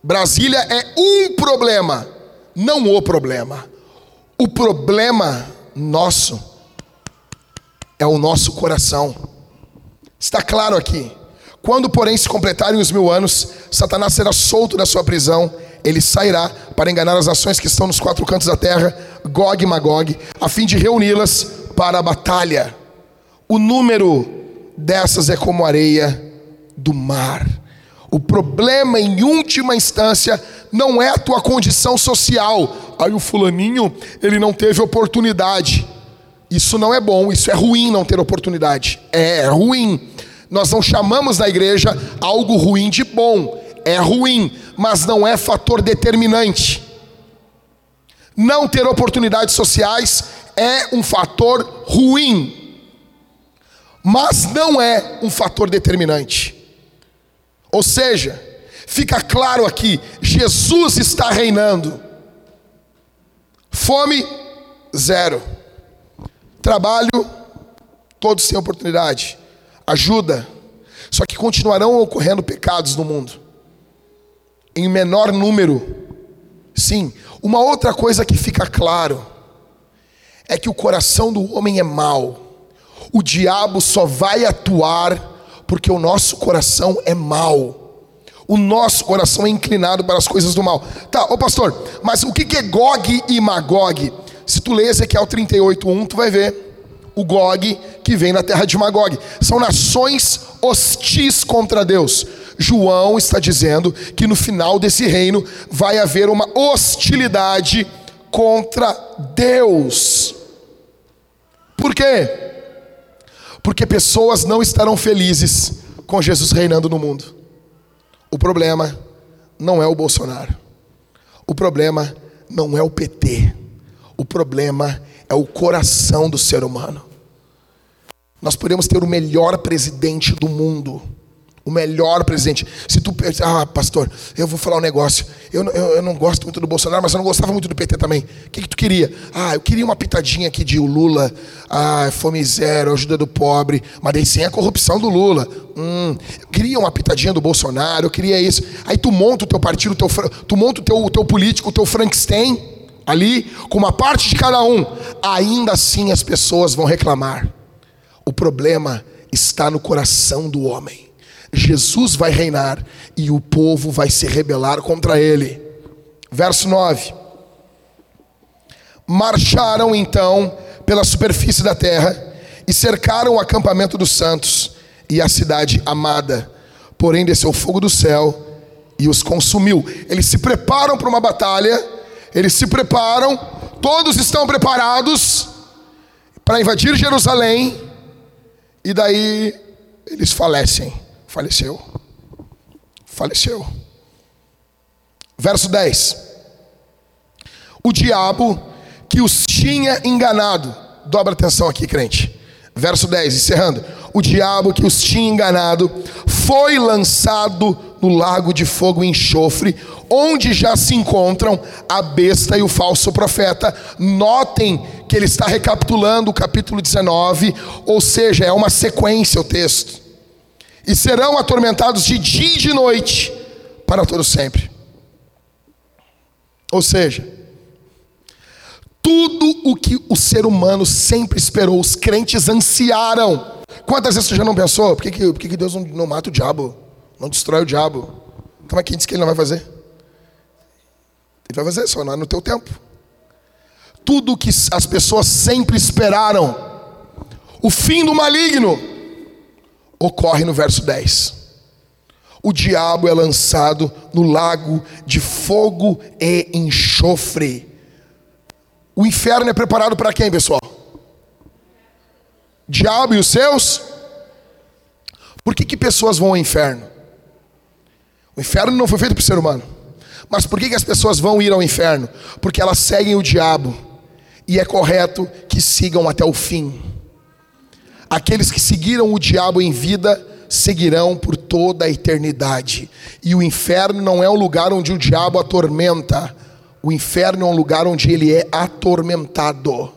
Brasília é um problema, não o problema. O problema nosso é o nosso coração. Está claro aqui. Quando, porém, se completarem os mil anos, Satanás será solto da sua prisão ele sairá para enganar as nações que estão nos quatro cantos da terra, Gog e Magog, a fim de reuni-las para a batalha. O número dessas é como areia do mar. O problema, em última instância, não é a tua condição social. Aí o fulaninho, ele não teve oportunidade. Isso não é bom, isso é ruim não ter oportunidade. É, é ruim. Nós não chamamos na igreja algo ruim de bom. É ruim, mas não é fator determinante. Não ter oportunidades sociais é um fator ruim, mas não é um fator determinante. Ou seja, fica claro aqui: Jesus está reinando. Fome, zero. Trabalho, todos têm oportunidade. Ajuda. Só que continuarão ocorrendo pecados no mundo. Em menor número. Sim. Uma outra coisa que fica claro é que o coração do homem é mau. O diabo só vai atuar porque o nosso coração é mau. O nosso coração é inclinado para as coisas do mal. Tá, ô pastor, mas o que é Gog e Magog? Se tu lê Ezequiel 38:1, tu vai ver o Gog que vem na terra de Magog. São nações hostis contra Deus. João está dizendo que no final desse reino vai haver uma hostilidade contra Deus. Por quê? Porque pessoas não estarão felizes com Jesus reinando no mundo. O problema não é o Bolsonaro. O problema não é o PT. O problema é o coração do ser humano. Nós podemos ter o melhor presidente do mundo. O melhor presidente. Se tu ah, pastor, eu vou falar um negócio. Eu, eu, eu, não gosto muito do Bolsonaro, mas eu não gostava muito do PT também. O que, que tu queria? Ah, eu queria uma pitadinha aqui de Lula. Ah, fome zero, ajuda do pobre. Mas daí sem a corrupção do Lula. Hum, eu queria uma pitadinha do Bolsonaro, eu queria isso. Aí tu monta o teu partido, teu, tu monta o teu, o teu político, o teu Frankenstein ali, com uma parte de cada um. Ainda assim as pessoas vão reclamar. O problema está no coração do homem. Jesus vai reinar e o povo vai se rebelar contra ele. Verso 9: Marcharam então pela superfície da terra e cercaram o acampamento dos santos e a cidade amada. Porém, desceu fogo do céu e os consumiu. Eles se preparam para uma batalha, eles se preparam, todos estão preparados para invadir Jerusalém e daí eles falecem. Faleceu. Faleceu. Verso 10. O diabo que os tinha enganado. Dobra atenção aqui, crente. Verso 10, encerrando. O diabo que os tinha enganado foi lançado no lago de fogo e enxofre, onde já se encontram a besta e o falso profeta. Notem que ele está recapitulando o capítulo 19, ou seja, é uma sequência o texto. E serão atormentados de dia e de noite para todo sempre. Ou seja, tudo o que o ser humano sempre esperou, os crentes ansiaram. Quantas vezes você já não pensou? Por que, que, por que, Deus não, não mata o diabo? Não destrói o diabo? Como é que diz que ele não vai fazer? Ele vai fazer, só não é no teu tempo. Tudo que as pessoas sempre esperaram, o fim do maligno, ocorre no verso 10. O diabo é lançado no lago de fogo e enxofre. O inferno é preparado para quem, pessoal? Diabo e os seus? Por que, que pessoas vão ao inferno? O inferno não foi feito para o ser humano. Mas por que, que as pessoas vão ir ao inferno? Porque elas seguem o diabo. E é correto que sigam até o fim. Aqueles que seguiram o diabo em vida seguirão por toda a eternidade. E o inferno não é um lugar onde o diabo atormenta. O inferno é um lugar onde ele é atormentado.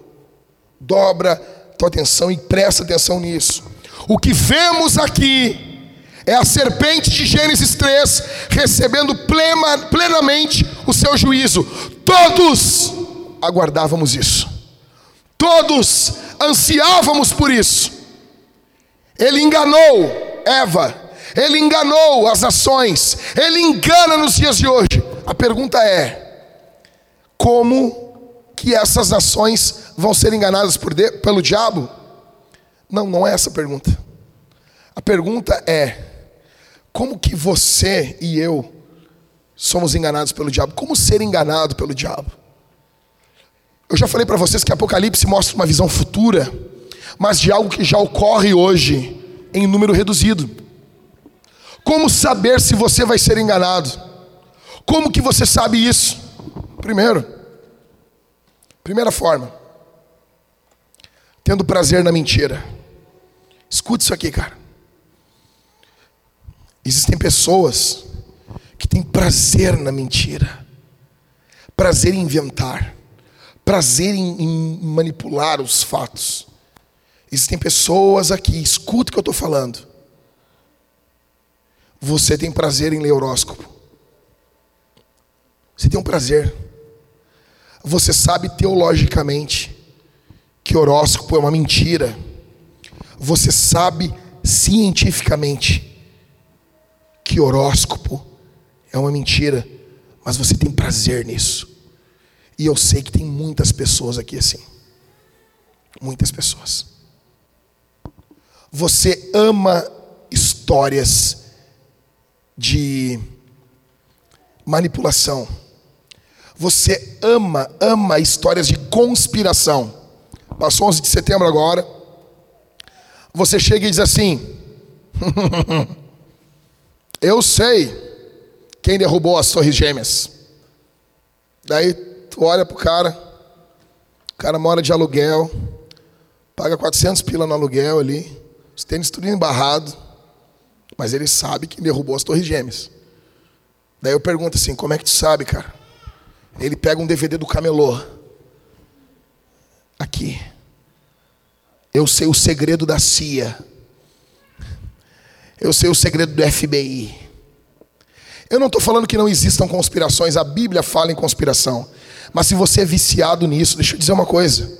Dobra tua atenção e presta atenção nisso. O que vemos aqui é a serpente de Gênesis 3 recebendo plena, plenamente o seu juízo. Todos aguardávamos isso. Todos ansiávamos por isso. Ele enganou Eva, ele enganou as nações, ele engana nos dias de hoje. A pergunta é: como que essas nações vão ser enganadas de, pelo diabo? Não, não é essa a pergunta. A pergunta é: como que você e eu somos enganados pelo diabo? Como ser enganado pelo diabo? Eu já falei para vocês que Apocalipse mostra uma visão futura, mas de algo que já ocorre hoje em número reduzido. Como saber se você vai ser enganado? Como que você sabe isso? Primeiro, primeira forma, tendo prazer na mentira. Escute isso aqui, cara. Existem pessoas que têm prazer na mentira, prazer em inventar, prazer em, em manipular os fatos. Existem pessoas aqui, escuta o que eu estou falando. Você tem prazer em ler horóscopo. Você tem um prazer. Você sabe teologicamente que horóscopo é uma mentira. Você sabe cientificamente que horóscopo é uma mentira, mas você tem prazer nisso. E eu sei que tem muitas pessoas aqui assim. Muitas pessoas. Você ama histórias de manipulação. Você ama, ama histórias de conspiração. Passou 11 de setembro agora. Você chega e diz assim: Eu sei quem derrubou as torres gêmeas. Daí tu olha pro cara, o cara mora de aluguel, paga 400 pila no aluguel ali, os tênis tudo embarrado, mas ele sabe quem derrubou as torres gêmeas. Daí eu pergunto assim, como é que tu sabe, cara? Ele pega um DVD do Camelô. Aqui. Eu sei o segredo da CIA. Eu sei o segredo do FBI. Eu não estou falando que não existam conspirações, a Bíblia fala em conspiração. Mas se você é viciado nisso, deixa eu dizer uma coisa: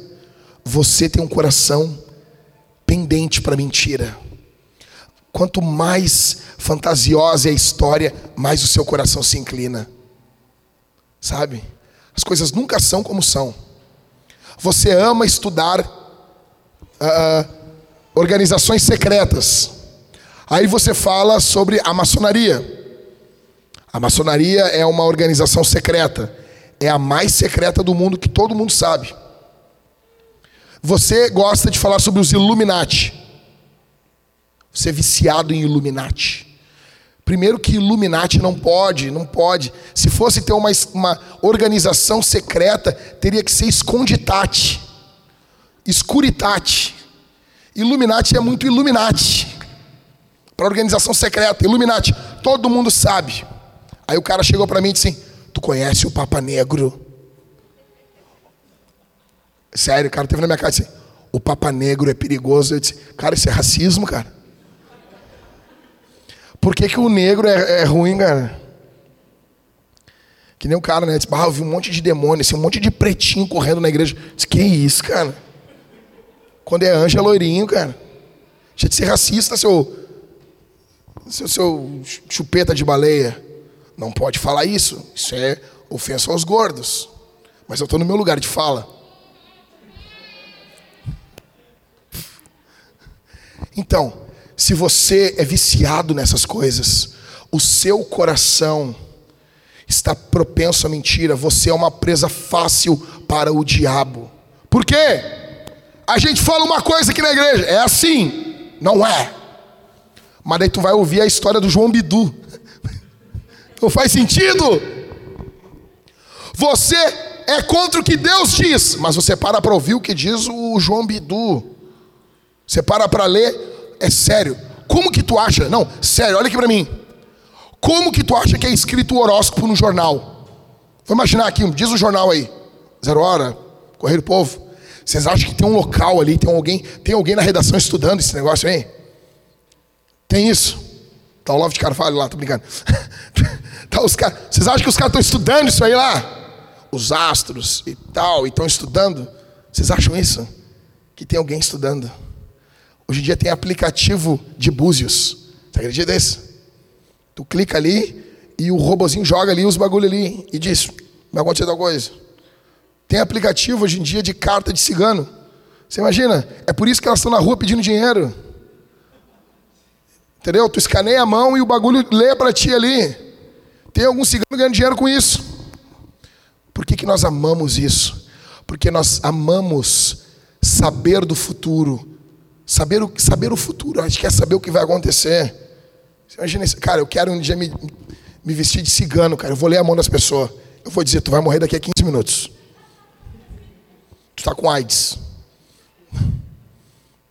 você tem um coração pendente para mentira. Quanto mais fantasiosa é a história, mais o seu coração se inclina. Sabe? As coisas nunca são como são. Você ama estudar uh, organizações secretas. Aí você fala sobre a maçonaria. A maçonaria é uma organização secreta. É a mais secreta do mundo que todo mundo sabe. Você gosta de falar sobre os Illuminati. Você é viciado em Illuminati. Primeiro que Illuminati não pode, não pode. Se fosse ter uma, uma organização secreta, teria que ser esconditate, escuritate. Illuminati é muito Illuminati para organização secreta, Illuminati, todo mundo sabe. Aí o cara chegou para mim e disse assim: Tu conhece o Papa Negro? Sério, o cara teve na minha cara e disse: O Papa Negro é perigoso. Eu disse: Cara, isso é racismo, cara. Por que, que o negro é, é ruim, cara? Que nem o cara, né? Disse, ah, eu vi um monte de demônio, assim, um monte de pretinho correndo na igreja. Disse, que isso, cara? Quando é anjo, é loirinho, cara. Deixa de ser racista, seu seu, seu chupeta de baleia, não pode falar isso. Isso é ofensa aos gordos. Mas eu estou no meu lugar de fala. Então, se você é viciado nessas coisas, o seu coração está propenso à mentira, você é uma presa fácil para o diabo. Por quê? A gente fala uma coisa aqui na igreja, é assim, não é. Mas daí tu vai ouvir a história do João Bidu. Não faz sentido. Você é contra o que Deus diz, mas você para para ouvir o que diz o João Bidu. Você para para ler, é sério. Como que tu acha? Não, sério, olha aqui para mim. Como que tu acha que é escrito o horóscopo no jornal? Vou imaginar aqui, diz o jornal aí. Zero hora, Correio do Povo. Vocês acham que tem um local ali, tem alguém, tem alguém na redação estudando esse negócio aí? Tem isso? Tá o Love de Carvalho lá, tô brincando. tá os car... Vocês acham que os caras estão estudando isso aí lá? Os astros e tal, e estão estudando? Vocês acham isso? Que tem alguém estudando? Hoje em dia tem aplicativo de búzios. Você acredita nisso? Tu clica ali e o robozinho joga ali os bagulho ali e diz: vai acontecer tal coisa. Tem aplicativo hoje em dia de carta de cigano. Você imagina? É por isso que elas estão na rua pedindo dinheiro. Entendeu? Tu escaneia a mão e o bagulho lê para ti ali. Tem algum cigano ganhando dinheiro com isso. Por que, que nós amamos isso? Porque nós amamos saber do futuro. Saber o, saber o futuro. A gente quer saber o que vai acontecer. Você imagina isso? Cara, eu quero um dia me, me vestir de cigano, cara. Eu vou ler a mão das pessoas. Eu vou dizer, tu vai morrer daqui a 15 minutos. Tu está com AIDS.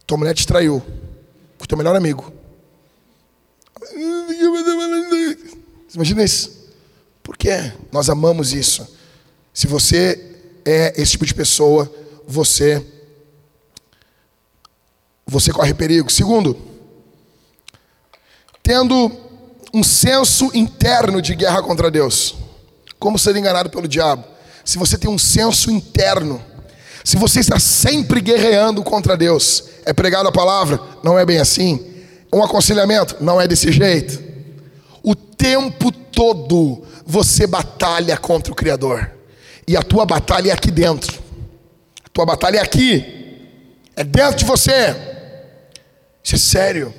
Tua mulher te traiu. Com teu melhor amigo. Imagina isso? Por quê? Nós amamos isso. Se você é esse tipo de pessoa, você você corre perigo. Segundo, tendo um senso interno de guerra contra Deus. Como ser enganado pelo diabo? Se você tem um senso interno, se você está sempre guerreando contra Deus, é pregado a palavra? Não é bem assim. Um aconselhamento? Não é desse jeito. O tempo todo você batalha contra o Criador. E a tua batalha é aqui dentro. A tua batalha é aqui. É dentro de você. Isso é sério.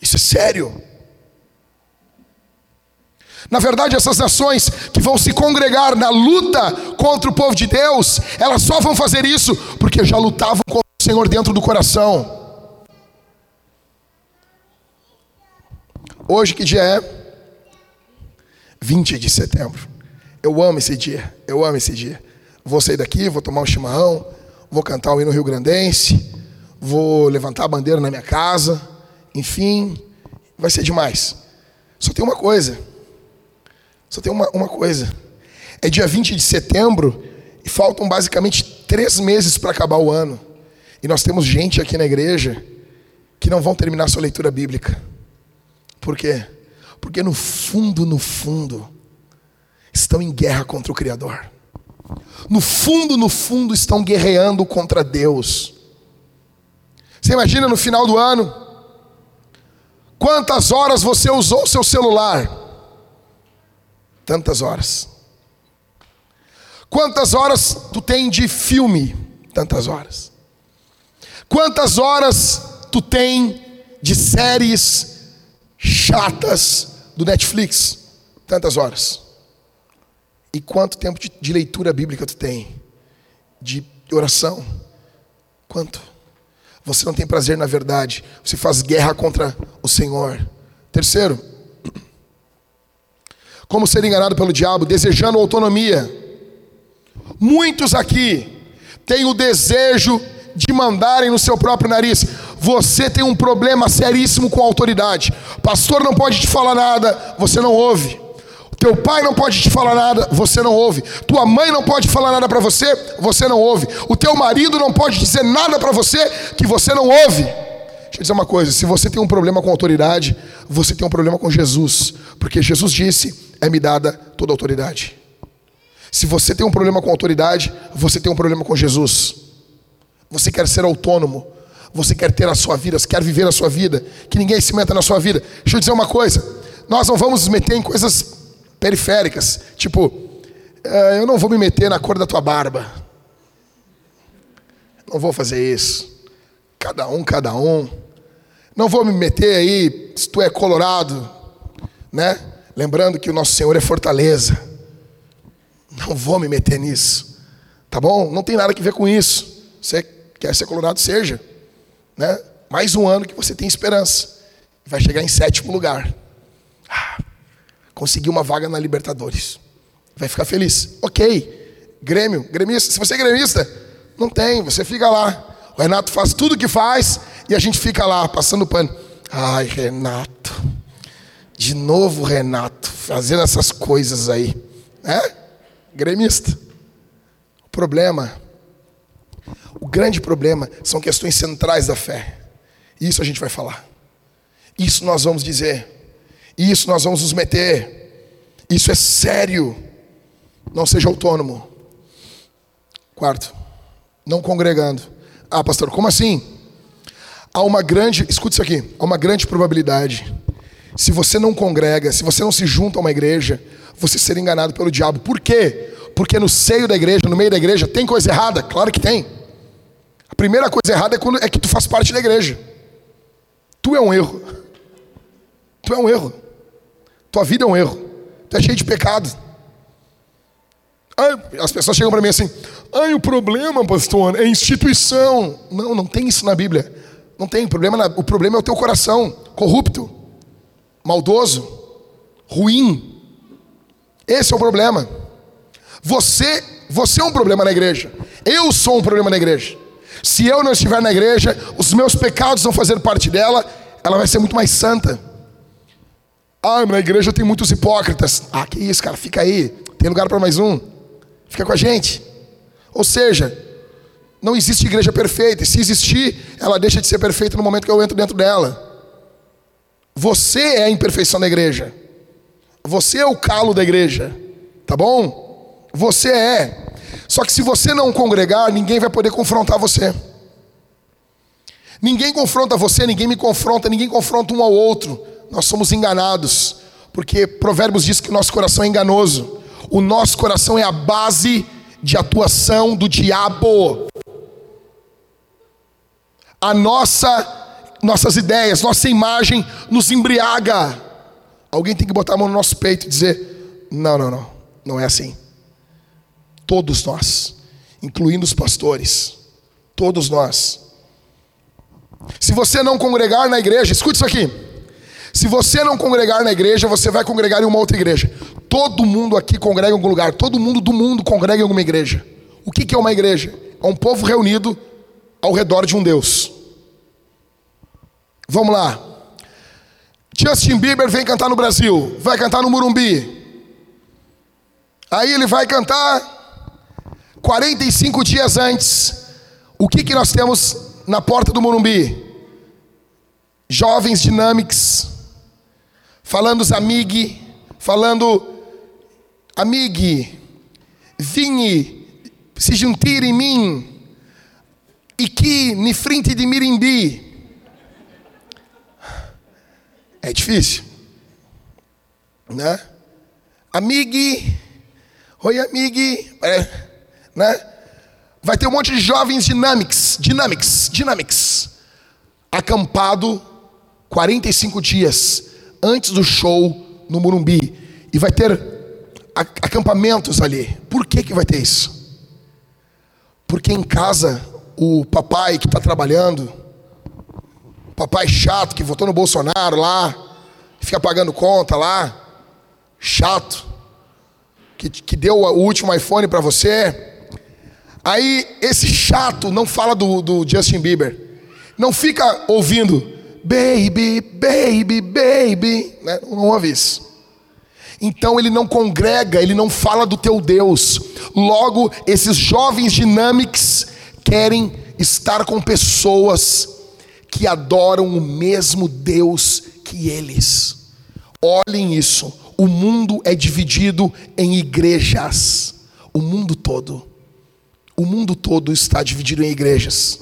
Isso é sério. Na verdade, essas nações que vão se congregar na luta contra o povo de Deus, elas só vão fazer isso porque já lutavam contra o Senhor dentro do coração. Hoje, que dia é? 20 de setembro. Eu amo esse dia, eu amo esse dia. Vou sair daqui, vou tomar um chimarrão, vou cantar o hino Rio Grandense, vou levantar a bandeira na minha casa, enfim, vai ser demais. Só tem uma coisa, só tem uma, uma coisa. É dia 20 de setembro e faltam basicamente três meses para acabar o ano. E nós temos gente aqui na igreja que não vão terminar sua leitura bíblica. Por quê? Porque no fundo, no fundo, estão em guerra contra o Criador. No fundo, no fundo, estão guerreando contra Deus. Você imagina no final do ano? Quantas horas você usou seu celular? Tantas horas. Quantas horas tu tem de filme? Tantas horas. Quantas horas tu tem de séries chatas do Netflix, tantas horas. E quanto tempo de, de leitura bíblica tu tem? De oração? Quanto? Você não tem prazer na verdade, você faz guerra contra o Senhor. Terceiro, como ser enganado pelo diabo, desejando autonomia. Muitos aqui têm o desejo de mandarem no seu próprio nariz. Você tem um problema seríssimo com a autoridade. Pastor não pode te falar nada, você não ouve. Teu pai não pode te falar nada, você não ouve. Tua mãe não pode falar nada para você, você não ouve. O teu marido não pode dizer nada para você que você não ouve. Deixa eu dizer uma coisa: se você tem um problema com autoridade, você tem um problema com Jesus, porque Jesus disse: é-me dada toda autoridade. Se você tem um problema com autoridade, você tem um problema com Jesus. Você quer ser autônomo, você quer ter a sua vida, você quer viver a sua vida, que ninguém se meta na sua vida. Deixa eu dizer uma coisa: nós não vamos nos meter em coisas periféricas, tipo, eh, eu não vou me meter na cor da tua barba. Não vou fazer isso. Cada um, cada um. Não vou me meter aí se tu é colorado, né? Lembrando que o nosso Senhor é fortaleza. Não vou me meter nisso. Tá bom? Não tem nada a ver com isso. Você quer ser colorado, seja. Né? Mais um ano que você tem esperança. Vai chegar em sétimo lugar. Ah, conseguiu uma vaga na Libertadores. Vai ficar feliz. Ok. Grêmio, gremista. Se você é gremista, não tem, você fica lá. O Renato faz tudo o que faz e a gente fica lá, passando pano. Ai, Renato. De novo, Renato, fazendo essas coisas aí. É? Gremista. O problema o grande problema são questões centrais da fé. Isso a gente vai falar. Isso nós vamos dizer. Isso nós vamos nos meter. Isso é sério. Não seja autônomo. Quarto, não congregando. Ah, pastor, como assim? Há uma grande, escute isso aqui, há uma grande probabilidade. Se você não congrega, se você não se junta a uma igreja, você ser enganado pelo diabo. Por quê? Porque no seio da igreja, no meio da igreja, tem coisa errada? Claro que tem. Primeira coisa errada é, quando, é que tu faz parte da igreja. Tu é um erro. Tu é um erro. Tua vida é um erro. Tu é cheio de pecado. as pessoas chegam para mim assim: ai, o problema, pastor, é instituição. Não, não tem isso na Bíblia. Não tem. Problema, o problema é o teu coração corrupto, maldoso, ruim. Esse é o problema. Você, você é um problema na igreja. Eu sou um problema na igreja. Se eu não estiver na igreja, os meus pecados vão fazer parte dela, ela vai ser muito mais santa. Ah, na igreja tem muitos hipócritas. Ah, que isso, cara, fica aí. Tem lugar para mais um. Fica com a gente. Ou seja, não existe igreja perfeita. E se existir, ela deixa de ser perfeita no momento que eu entro dentro dela. Você é a imperfeição da igreja. Você é o calo da igreja. Tá bom? Você é. Só que se você não congregar, ninguém vai poder confrontar você. Ninguém confronta você, ninguém me confronta, ninguém confronta um ao outro. Nós somos enganados, porque Provérbios diz que o nosso coração é enganoso. O nosso coração é a base de atuação do diabo. A nossa, nossas ideias, nossa imagem nos embriaga. Alguém tem que botar a mão no nosso peito e dizer: não, não, não, não é assim. Todos nós, incluindo os pastores, todos nós. Se você não congregar na igreja, escute isso aqui. Se você não congregar na igreja, você vai congregar em uma outra igreja. Todo mundo aqui congrega em algum lugar, todo mundo do mundo congrega em alguma igreja. O que é uma igreja? É um povo reunido ao redor de um Deus. Vamos lá. Justin Bieber vem cantar no Brasil, vai cantar no Murumbi. Aí ele vai cantar 45 dias antes, o que, que nós temos na porta do Morumbi? Jovens Dynamics, falando os falando amig, vinhe se juntir em mim, e que ni frente de Mirimbi. É difícil, né? Amig, oi amig, é né? Vai ter um monte de jovens dinâmicos, dinâmicos, dinâmicos, acampado 45 dias antes do show no Murumbi. E vai ter acampamentos ali. Por que, que vai ter isso? Porque em casa, o papai que está trabalhando, o papai chato que votou no Bolsonaro lá, fica pagando conta lá, chato, que, que deu o último iPhone para você, Aí esse chato não fala do, do Justin Bieber. Não fica ouvindo baby, baby, baby. Né? Não ouve isso. Então ele não congrega, ele não fala do teu Deus. Logo, esses jovens dinâmicos querem estar com pessoas que adoram o mesmo Deus que eles. Olhem isso. O mundo é dividido em igrejas. O mundo todo. O mundo todo está dividido em igrejas.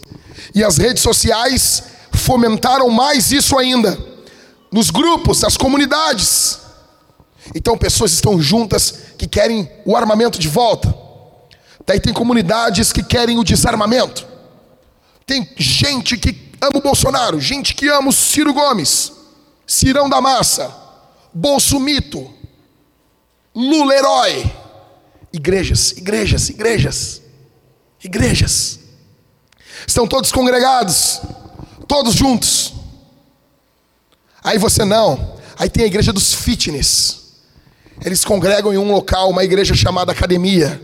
E as redes sociais fomentaram mais isso ainda. Nos grupos, nas comunidades. Então pessoas estão juntas que querem o armamento de volta. Daí tem comunidades que querem o desarmamento. Tem gente que ama o Bolsonaro, gente que ama o Ciro Gomes, Cirão da Massa, Bolsomito, Lula Herói. Igrejas, igrejas, igrejas igrejas. Estão todos congregados, todos juntos. Aí você não. Aí tem a igreja dos fitness. Eles congregam em um local, uma igreja chamada academia.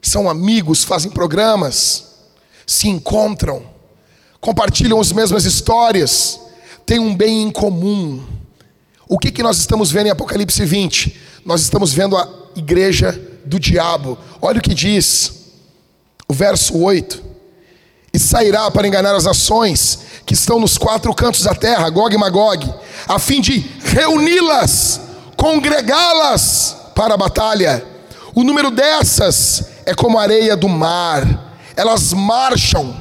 São amigos, fazem programas, se encontram, compartilham as mesmas histórias, têm um bem em comum. O que, que nós estamos vendo em Apocalipse 20? Nós estamos vendo a igreja do diabo. Olha o que diz o verso 8. E sairá para enganar as nações que estão nos quatro cantos da terra, Gog e Magog, a fim de reuni-las, congregá-las para a batalha. O número dessas é como a areia do mar, elas marcham,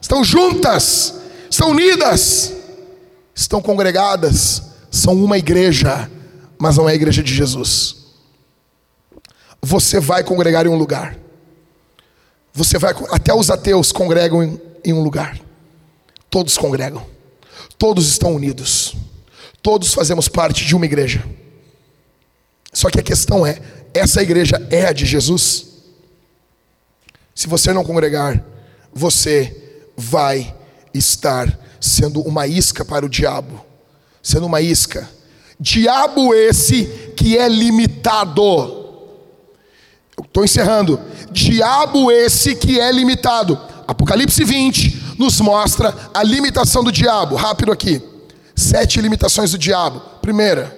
estão juntas, estão unidas, estão congregadas, são uma igreja, mas não é a igreja de Jesus. Você vai congregar em um lugar. Você vai, até os ateus congregam em, em um lugar. Todos congregam. Todos estão unidos. Todos fazemos parte de uma igreja. Só que a questão é: essa igreja é a de Jesus? Se você não congregar, você vai estar sendo uma isca para o diabo, sendo uma isca. Diabo esse que é limitado. Estou encerrando. Diabo esse que é limitado. Apocalipse 20 nos mostra a limitação do diabo. Rápido aqui. Sete limitações do diabo. Primeira.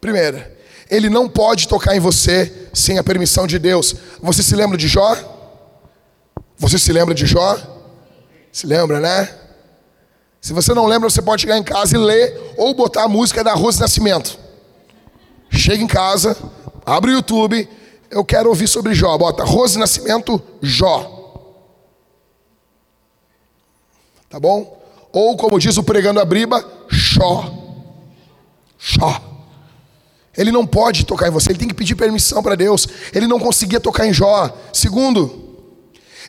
Primeira. Ele não pode tocar em você sem a permissão de Deus. Você se lembra de Jó? Você se lembra de Jó? Se lembra, né? Se você não lembra, você pode chegar em casa e ler ou botar a música da Rose Nascimento. Chega em casa, abre o YouTube, eu quero ouvir sobre Jó. Bota Rose Nascimento Jó. Tá bom? Ou como diz o pregando a briba, Xó. Xó. Ele não pode tocar em você, ele tem que pedir permissão para Deus. Ele não conseguia tocar em Jó. Segundo,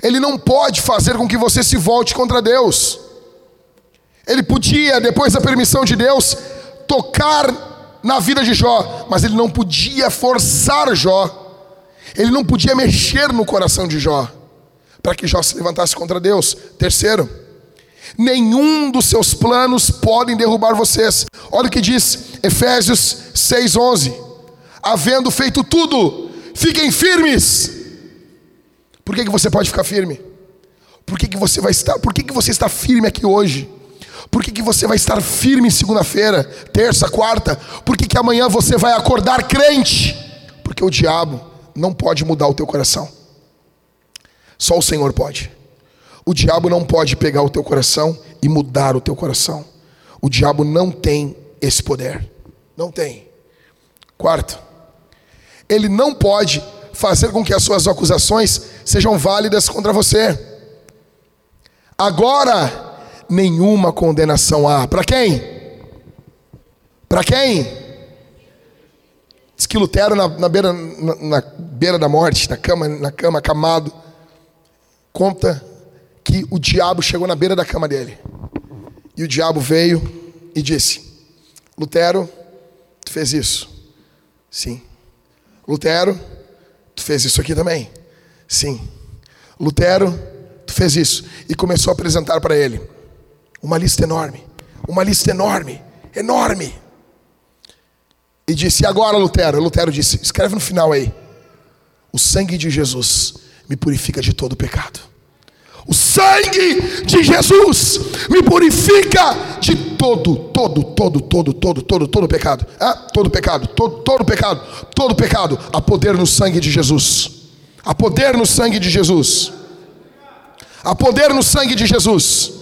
ele não pode fazer com que você se volte contra Deus. Ele podia, depois da permissão de Deus, tocar na vida de Jó, mas ele não podia forçar Jó. Ele não podia mexer no coração de Jó para que Jó se levantasse contra Deus. Terceiro, nenhum dos seus planos podem derrubar vocês. Olha o que diz Efésios 6:11. Havendo feito tudo, fiquem firmes por que, que você pode ficar firme? Por que, que você vai estar? Por que, que você está firme aqui hoje? Por que, que você vai estar firme segunda-feira, terça, quarta? Por que, que amanhã você vai acordar crente? Porque o diabo não pode mudar o teu coração. Só o Senhor pode. O diabo não pode pegar o teu coração e mudar o teu coração. O diabo não tem esse poder. Não tem. Quarto, ele não pode fazer com que as suas acusações sejam válidas contra você. Agora, nenhuma condenação há. Para quem? Para quem? Diz que Lutero, na, na, beira, na, na beira da morte, na cama, na cama, acamado, conta que o diabo chegou na beira da cama dele. E o diabo veio e disse: Lutero, tu fez isso? Sim. Lutero, Tu fez isso aqui também? Sim. Lutero, tu fez isso. E começou a apresentar para ele uma lista enorme. Uma lista enorme. Enorme. E disse: E agora, Lutero? Lutero disse: Escreve no final aí. O sangue de Jesus me purifica de todo pecado. O sangue de Jesus me purifica de todo, todo, todo, todo, todo, todo, todo pecado. Todo pecado, todo, todo pecado, todo pecado. Há poder no sangue de Jesus. Há poder no sangue de Jesus. Há poder no sangue de Jesus.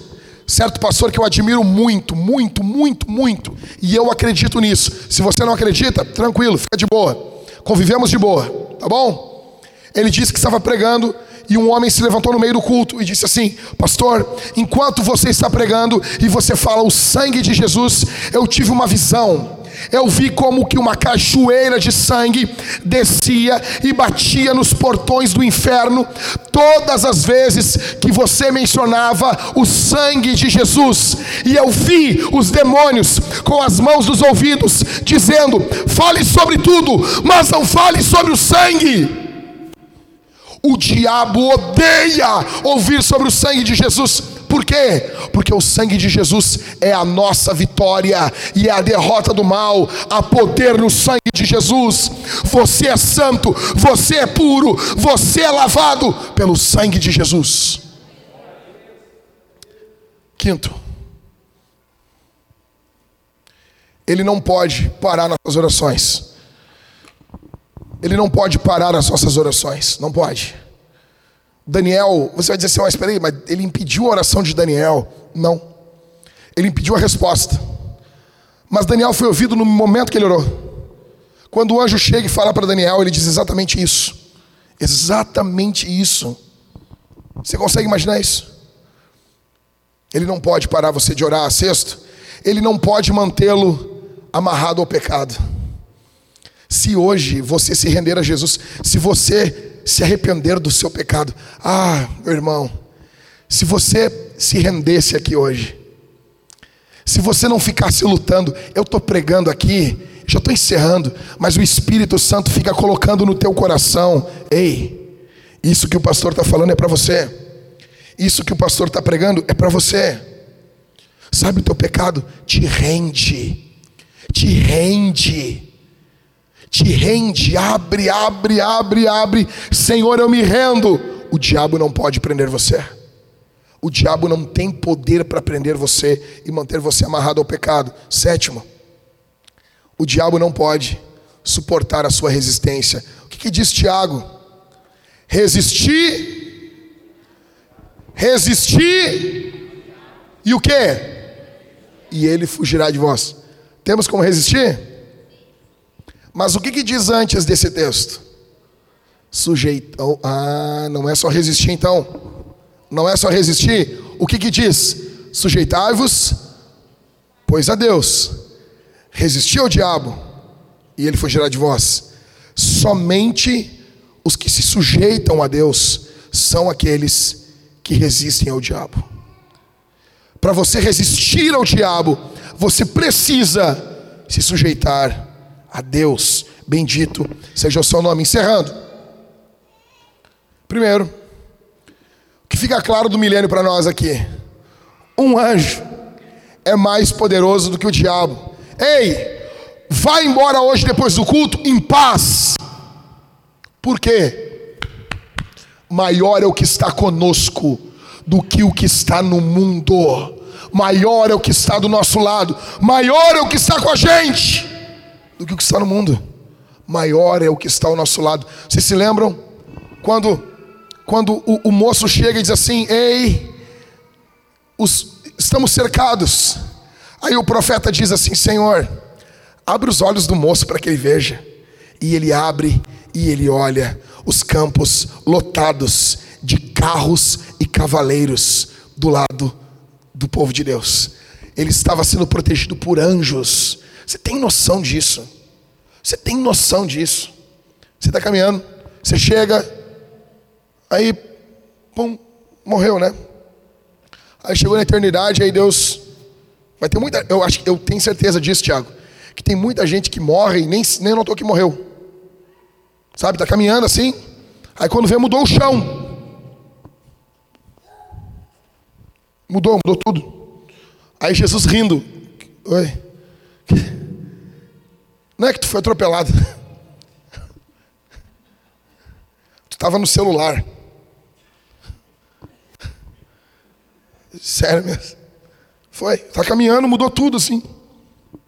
Certo pastor que eu admiro muito, muito, muito, muito. E eu acredito nisso. Se você não acredita, tranquilo, fica de boa. Convivemos de boa, tá bom? Ele disse que estava pregando e um homem se levantou no meio do culto e disse assim: Pastor, enquanto você está pregando e você fala o sangue de Jesus, eu tive uma visão. Eu vi como que uma cachoeira de sangue descia e batia nos portões do inferno todas as vezes que você mencionava o sangue de Jesus. E eu vi os demônios com as mãos nos ouvidos dizendo: "Fale sobre tudo, mas não fale sobre o sangue". O diabo odeia ouvir sobre o sangue de Jesus. Por quê? Porque o sangue de Jesus é a nossa vitória e é a derrota do mal. Há poder no sangue de Jesus. Você é santo, você é puro, você é lavado pelo sangue de Jesus. Quinto, ele não pode parar nas orações. Ele não pode parar as nossas orações. Não pode. Daniel, você vai dizer assim, mas espera aí, mas ele impediu a oração de Daniel. Não. Ele impediu a resposta. Mas Daniel foi ouvido no momento que ele orou. Quando o anjo chega e fala para Daniel, ele diz exatamente isso. Exatamente isso. Você consegue imaginar isso? Ele não pode parar você de orar. Sexto, ele não pode mantê-lo amarrado ao pecado. Se hoje você se render a Jesus, se você se arrepender do seu pecado, ah, meu irmão, se você se rendesse aqui hoje, Se você não ficasse lutando, eu estou pregando aqui, já estou encerrando, mas o Espírito Santo fica colocando no teu coração: ei, isso que o pastor está falando é para você, isso que o pastor está pregando é para você. Sabe o teu pecado? Te rende, te rende, te rende, abre, abre, abre, abre. Senhor, eu me rendo. O diabo não pode prender você. O diabo não tem poder para prender você e manter você amarrado ao pecado. Sétimo, o diabo não pode suportar a sua resistência. O que, que diz Tiago? Resistir, resistir, e o que? E ele fugirá de vós. Temos como resistir? Mas o que, que diz antes desse texto? Sujeitou. Ah, não é só resistir então não é só resistir. O que que diz? Sujeitai-vos, pois a Deus. Resistir ao diabo, e ele fugirá de vós. Somente os que se sujeitam a Deus são aqueles que resistem ao diabo. Para você resistir ao diabo, você precisa se sujeitar a Deus. Bendito seja o seu nome. Encerrando. Primeiro, que fica claro do milênio para nós aqui: um anjo é mais poderoso do que o diabo. Ei, vai embora hoje depois do culto em paz. Por quê? Maior é o que está conosco do que o que está no mundo. Maior é o que está do nosso lado. Maior é o que está com a gente do que o que está no mundo. Maior é o que está ao nosso lado. Vocês se lembram quando quando o, o moço chega e diz assim: Ei, os, estamos cercados. Aí o profeta diz assim: Senhor, abre os olhos do moço para que ele veja. E ele abre e ele olha os campos lotados de carros e cavaleiros do lado do povo de Deus. Ele estava sendo protegido por anjos. Você tem noção disso? Você tem noção disso? Você está caminhando, você chega, Aí, pum, morreu, né? Aí chegou na eternidade, aí Deus. Vai ter muita. Eu acho eu tenho certeza disso, Tiago. Que tem muita gente que morre e nem, nem notou que morreu. Sabe, tá caminhando assim. Aí quando vê, mudou o chão. Mudou, mudou tudo. Aí Jesus rindo. Oi. Não é que tu foi atropelado. Tu estava no celular. Sério mesmo. Foi. Tá caminhando, mudou tudo assim.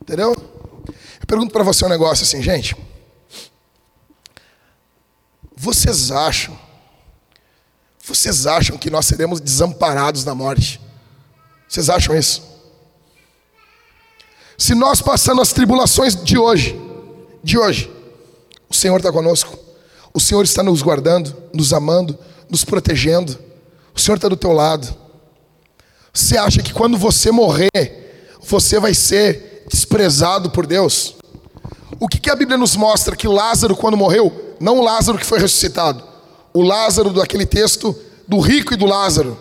Entendeu? Eu pergunto para você um negócio assim, gente. Vocês acham vocês acham que nós seremos desamparados na morte? Vocês acham isso? Se nós passando as tribulações de hoje, de hoje, o Senhor está conosco, o Senhor está nos guardando, nos amando, nos protegendo, o Senhor está do teu lado. Você acha que quando você morrer, você vai ser desprezado por Deus? O que, que a Bíblia nos mostra? Que Lázaro, quando morreu, não o Lázaro que foi ressuscitado, o Lázaro daquele texto do rico e do Lázaro.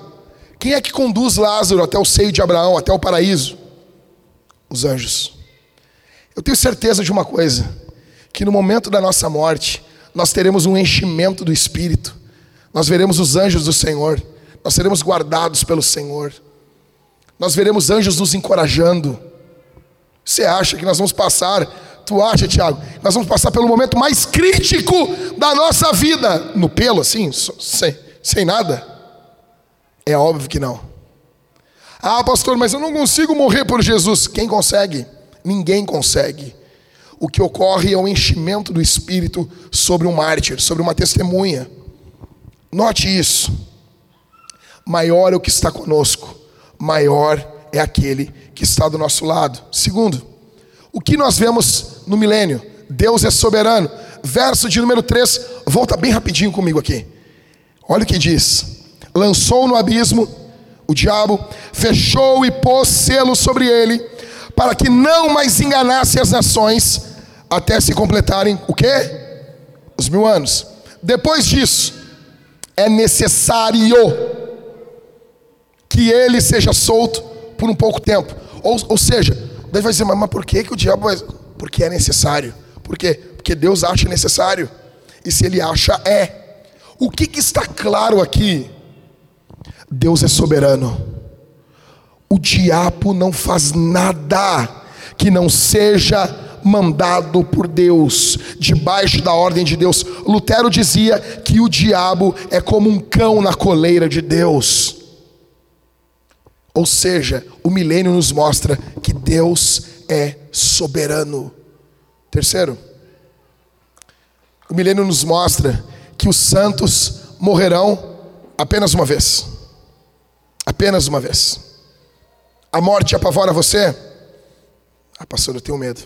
Quem é que conduz Lázaro até o seio de Abraão, até o paraíso? Os anjos. Eu tenho certeza de uma coisa: que no momento da nossa morte, nós teremos um enchimento do Espírito, nós veremos os anjos do Senhor, nós seremos guardados pelo Senhor nós veremos anjos nos encorajando. Você acha que nós vamos passar, tu acha, Tiago, nós vamos passar pelo momento mais crítico da nossa vida, no pelo, assim, sem, sem nada? É óbvio que não. Ah, pastor, mas eu não consigo morrer por Jesus. Quem consegue? Ninguém consegue. O que ocorre é o enchimento do Espírito sobre um mártir, sobre uma testemunha. Note isso. Maior é o que está conosco maior é aquele que está do nosso lado. Segundo, o que nós vemos no milênio? Deus é soberano. Verso de número 3, volta bem rapidinho comigo aqui. Olha o que diz: lançou no abismo o diabo, fechou e pôs selo sobre ele, para que não mais enganasse as nações, até se completarem o quê? Os mil anos. Depois disso, é necessário que ele seja solto por um pouco tempo. Ou, ou seja, Deus vai dizer, mas, mas por que, que o diabo vai. Porque é necessário. Por quê? Porque Deus acha necessário. E se ele acha, é. O que, que está claro aqui? Deus é soberano. O diabo não faz nada que não seja mandado por Deus, debaixo da ordem de Deus. Lutero dizia que o diabo é como um cão na coleira de Deus. Ou seja, o milênio nos mostra que Deus é soberano. Terceiro, o milênio nos mostra que os santos morrerão apenas uma vez. Apenas uma vez. A morte apavora você? Ah, pastor, eu tenho medo.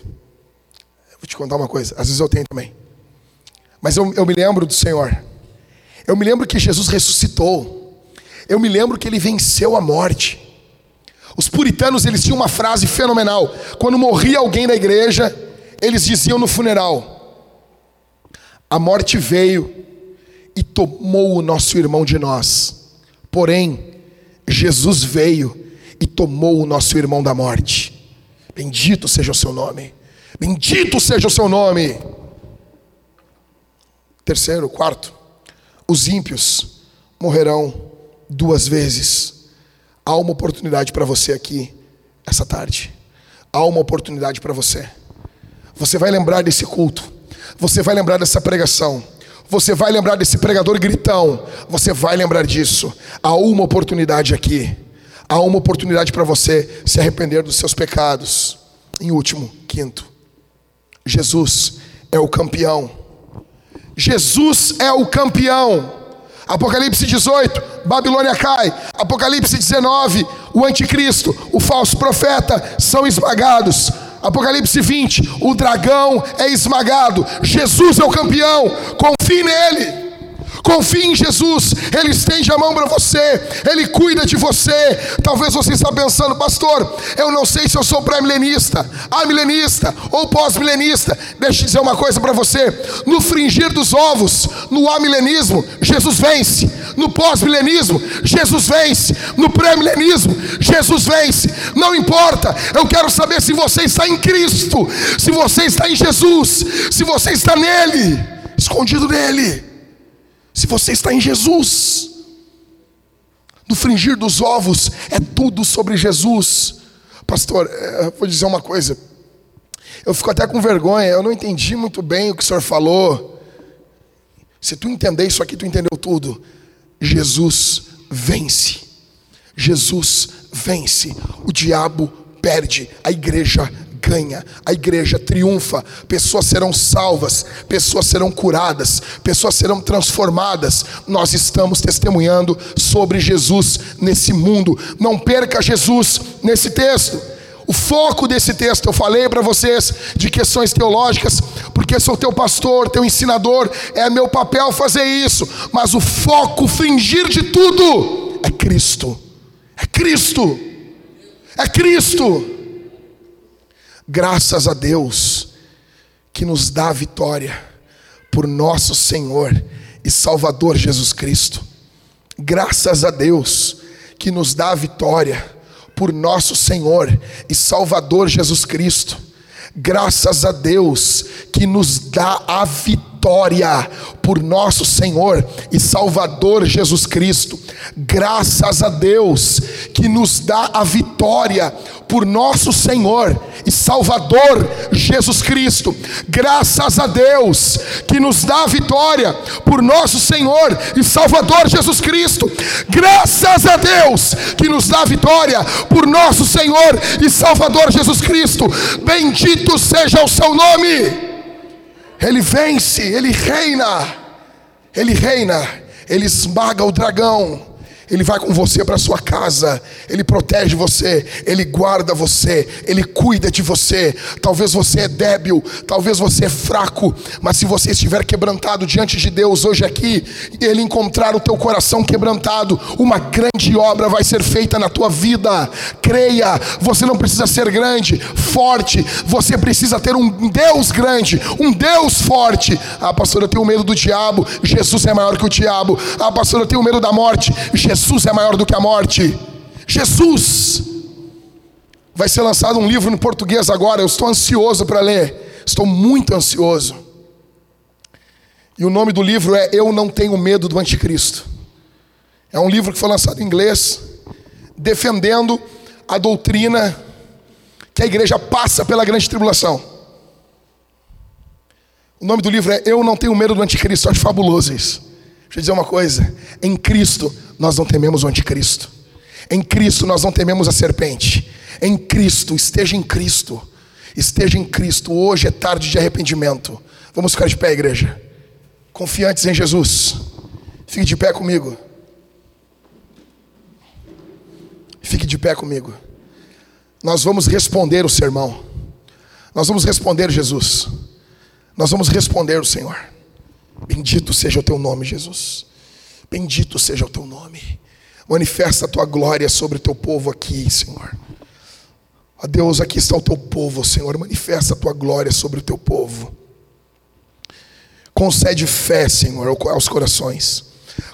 Eu vou te contar uma coisa, às vezes eu tenho também. Mas eu, eu me lembro do Senhor. Eu me lembro que Jesus ressuscitou. Eu me lembro que ele venceu a morte. Os puritanos, eles tinham uma frase fenomenal. Quando morria alguém da igreja, eles diziam no funeral: A morte veio e tomou o nosso irmão de nós. Porém, Jesus veio e tomou o nosso irmão da morte. Bendito seja o seu nome. Bendito seja o seu nome. Terceiro, quarto, os ímpios morrerão duas vezes. Há uma oportunidade para você aqui essa tarde. Há uma oportunidade para você. Você vai lembrar desse culto. Você vai lembrar dessa pregação. Você vai lembrar desse pregador gritão. Você vai lembrar disso. Há uma oportunidade aqui. Há uma oportunidade para você se arrepender dos seus pecados. Em último, quinto, Jesus é o campeão. Jesus é o campeão. Apocalipse 18, Babilônia cai. Apocalipse 19, o anticristo, o falso profeta são esmagados. Apocalipse 20, o dragão é esmagado. Jesus é o campeão. Confie nele. Confie em Jesus, Ele estende a mão para você, Ele cuida de você. Talvez você está pensando, pastor, eu não sei se eu sou pré-milenista, amilenista ou pós-milenista. Deixa eu dizer uma coisa para você: no fringir dos ovos, no amilenismo, Jesus vence, no pós-milenismo, Jesus vence, no pré-milenismo, Jesus vence. Não importa, eu quero saber se você está em Cristo, se você está em Jesus, se você está nele, escondido nele. Se você está em Jesus, no fringir dos ovos é tudo sobre Jesus. Pastor, é, vou dizer uma coisa. Eu fico até com vergonha, eu não entendi muito bem o que o senhor falou. Se tu entender isso aqui, tu entendeu tudo. Jesus vence. Jesus vence. O diabo perde, a igreja ganha, a igreja triunfa, pessoas serão salvas, pessoas serão curadas, pessoas serão transformadas. Nós estamos testemunhando sobre Jesus nesse mundo. Não perca Jesus nesse texto. O foco desse texto, eu falei para vocês de questões teológicas, porque sou teu pastor, teu ensinador, é meu papel fazer isso, mas o foco, fingir de tudo, é Cristo. É Cristo. É Cristo. Graças a Deus que nos dá a vitória por nosso Senhor e Salvador Jesus Cristo. Graças a Deus que nos dá a vitória por nosso Senhor e Salvador Jesus Cristo. Graças a Deus que nos dá a vitória por nosso Senhor e Salvador Jesus Cristo. Graças a Deus que nos dá a vitória por nosso Senhor e Salvador Jesus Cristo. Graças a Deus que nos dá a vitória por nosso Senhor e Salvador Jesus Cristo. Graças a Deus que nos dá a vitória por nosso Senhor e Salvador Jesus Cristo. Bendito seja o seu nome. Ele vence, ele reina. Ele reina, ele esmaga o dragão ele vai com você para sua casa, Ele protege você, Ele guarda você, Ele cuida de você. Talvez você é débil, talvez você é fraco, mas se você estiver quebrantado diante de Deus hoje aqui, e Ele encontrar o teu coração quebrantado, uma grande obra vai ser feita na tua vida. Creia, você não precisa ser grande, forte, você precisa ter um Deus grande, um Deus forte. Ah, pastor, eu tenho medo do diabo, Jesus é maior que o diabo. Ah, pastor, eu tenho medo da morte, Jesus Jesus é maior do que a morte. Jesus. Vai ser lançado um livro em português agora. Eu estou ansioso para ler. Estou muito ansioso. E o nome do livro é Eu Não Tenho Medo do Anticristo. É um livro que foi lançado em inglês, defendendo a doutrina que a igreja passa pela grande tribulação. O nome do livro é Eu Não Tenho Medo do Anticristo. Acho fabuloso isso. Deixa eu dizer uma coisa: em Cristo nós não tememos o Anticristo. Em Cristo nós não tememos a serpente. Em Cristo, esteja em Cristo. Esteja em Cristo. Hoje é tarde de arrependimento. Vamos ficar de pé, igreja. Confiantes em Jesus. Fique de pé comigo. Fique de pé comigo. Nós vamos responder o sermão. Nós vamos responder Jesus. Nós vamos responder o Senhor. Bendito seja o teu nome, Jesus. Bendito seja o teu nome. Manifesta a tua glória sobre o teu povo aqui, Senhor. Ó Deus, aqui está o teu povo, Senhor. Manifesta a tua glória sobre o teu povo. Concede fé, Senhor, aos corações.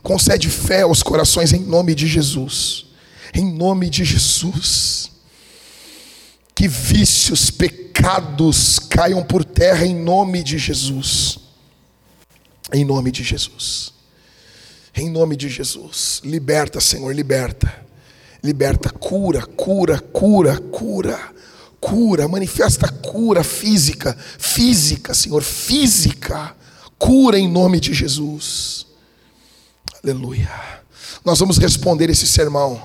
Concede fé aos corações em nome de Jesus. Em nome de Jesus. Que vícios, pecados caiam por terra em nome de Jesus. Em nome de Jesus. Em nome de Jesus. Liberta, Senhor, liberta. Liberta, cura, cura, cura, cura. Cura, manifesta cura física, física, Senhor, física. Cura em nome de Jesus. Aleluia. Nós vamos responder esse sermão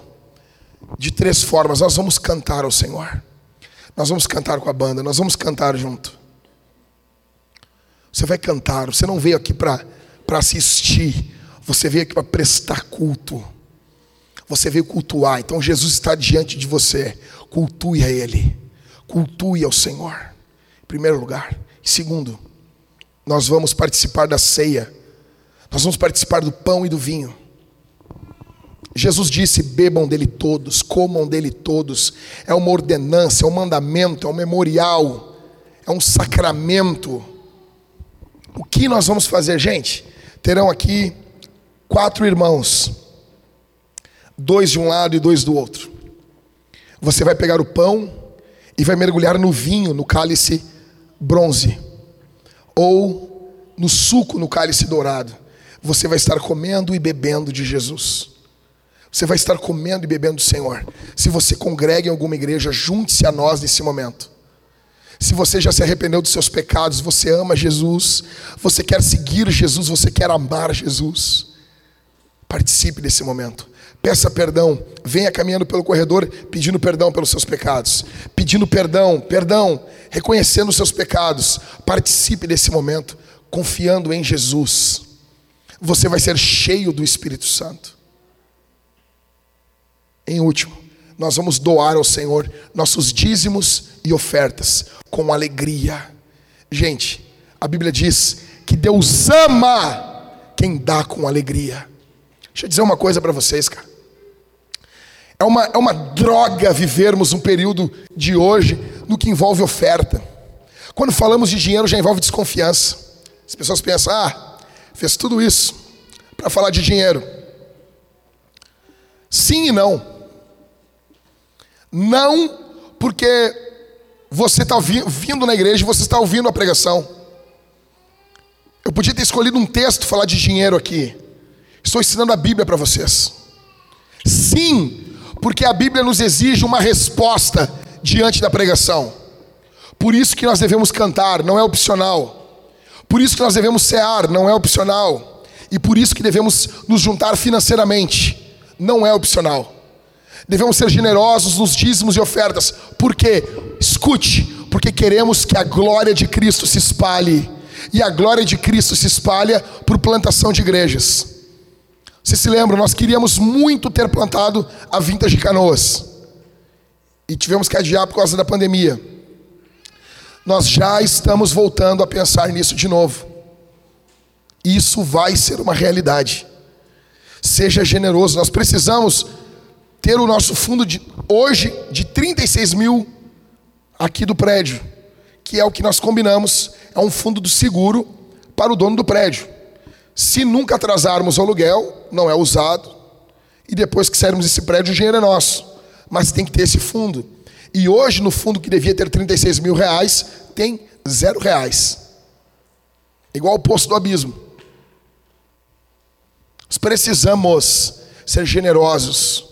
de três formas. Nós vamos cantar ao Senhor. Nós vamos cantar com a banda, nós vamos cantar junto. Você vai cantar, você não veio aqui para assistir, você veio aqui para prestar culto. Você veio cultuar, então Jesus está diante de você. Cultue a Ele, cultue ao Senhor, em primeiro lugar. Segundo, nós vamos participar da ceia, nós vamos participar do pão e do vinho. Jesus disse: bebam dele todos, comam dele todos. É uma ordenança, é um mandamento, é um memorial, é um sacramento. O que nós vamos fazer, gente? Terão aqui quatro irmãos, dois de um lado e dois do outro. Você vai pegar o pão e vai mergulhar no vinho, no cálice bronze, ou no suco, no cálice dourado. Você vai estar comendo e bebendo de Jesus. Você vai estar comendo e bebendo do Senhor. Se você congrega em alguma igreja, junte-se a nós nesse momento. Se você já se arrependeu dos seus pecados, você ama Jesus, você quer seguir Jesus, você quer amar Jesus, participe desse momento. Peça perdão, venha caminhando pelo corredor pedindo perdão pelos seus pecados, pedindo perdão, perdão, reconhecendo os seus pecados. Participe desse momento, confiando em Jesus. Você vai ser cheio do Espírito Santo. Em último, nós vamos doar ao Senhor nossos dízimos e ofertas com alegria. Gente, a Bíblia diz que Deus ama quem dá com alegria. Deixa eu dizer uma coisa para vocês, cara. É uma, é uma droga vivermos um período de hoje no que envolve oferta. Quando falamos de dinheiro, já envolve desconfiança. As pessoas pensam, ah, fez tudo isso para falar de dinheiro. Sim e não. Não porque você está vindo na igreja você está ouvindo a pregação. Eu podia ter escolhido um texto falar de dinheiro aqui. Estou ensinando a Bíblia para vocês. Sim, porque a Bíblia nos exige uma resposta diante da pregação. Por isso que nós devemos cantar, não é opcional. Por isso que nós devemos cear, não é opcional. E por isso que devemos nos juntar financeiramente, não é opcional. Devemos ser generosos nos dízimos e ofertas. Por quê? Escute, porque queremos que a glória de Cristo se espalhe. E a glória de Cristo se espalha por plantação de igrejas. Você se lembra, nós queríamos muito ter plantado a Vintage de Canoas. E tivemos que adiar por causa da pandemia. Nós já estamos voltando a pensar nisso de novo. Isso vai ser uma realidade. Seja generoso, nós precisamos ter o nosso fundo de hoje de 36 mil aqui do prédio, que é o que nós combinamos, é um fundo do seguro para o dono do prédio. Se nunca atrasarmos o aluguel, não é usado, e depois que sairmos desse prédio, o dinheiro é nosso. Mas tem que ter esse fundo. E hoje, no fundo que devia ter 36 mil reais, tem zero reais. Igual o poço do abismo. Nós precisamos ser generosos.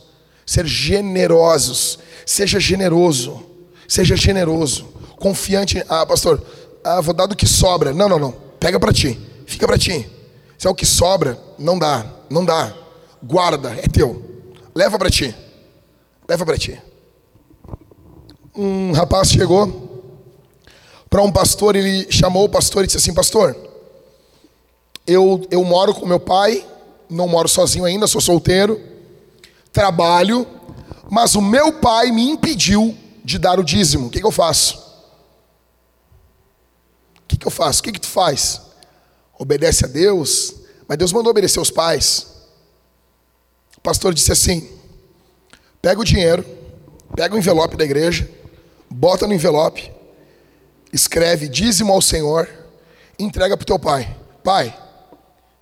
Ser generosos. Seja generoso. Seja generoso. Confiante. Ah, pastor, ah, vou dar do que sobra. Não, não, não. Pega para ti. Fica para ti. Se é o que sobra, não dá. Não dá. Guarda, é teu. Leva para ti. Leva para ti. Um rapaz chegou para um pastor, ele chamou o pastor e disse assim: Pastor, eu, eu moro com meu pai, não moro sozinho ainda, sou solteiro, trabalho, mas o meu pai me impediu de dar o dízimo. O que, que eu faço? O que, que eu faço? O que, que tu faz? Obedece a Deus, mas Deus mandou obedecer aos pais. O pastor disse assim: pega o dinheiro, pega o envelope da igreja, bota no envelope, escreve dízimo ao Senhor, entrega para o teu pai. Pai,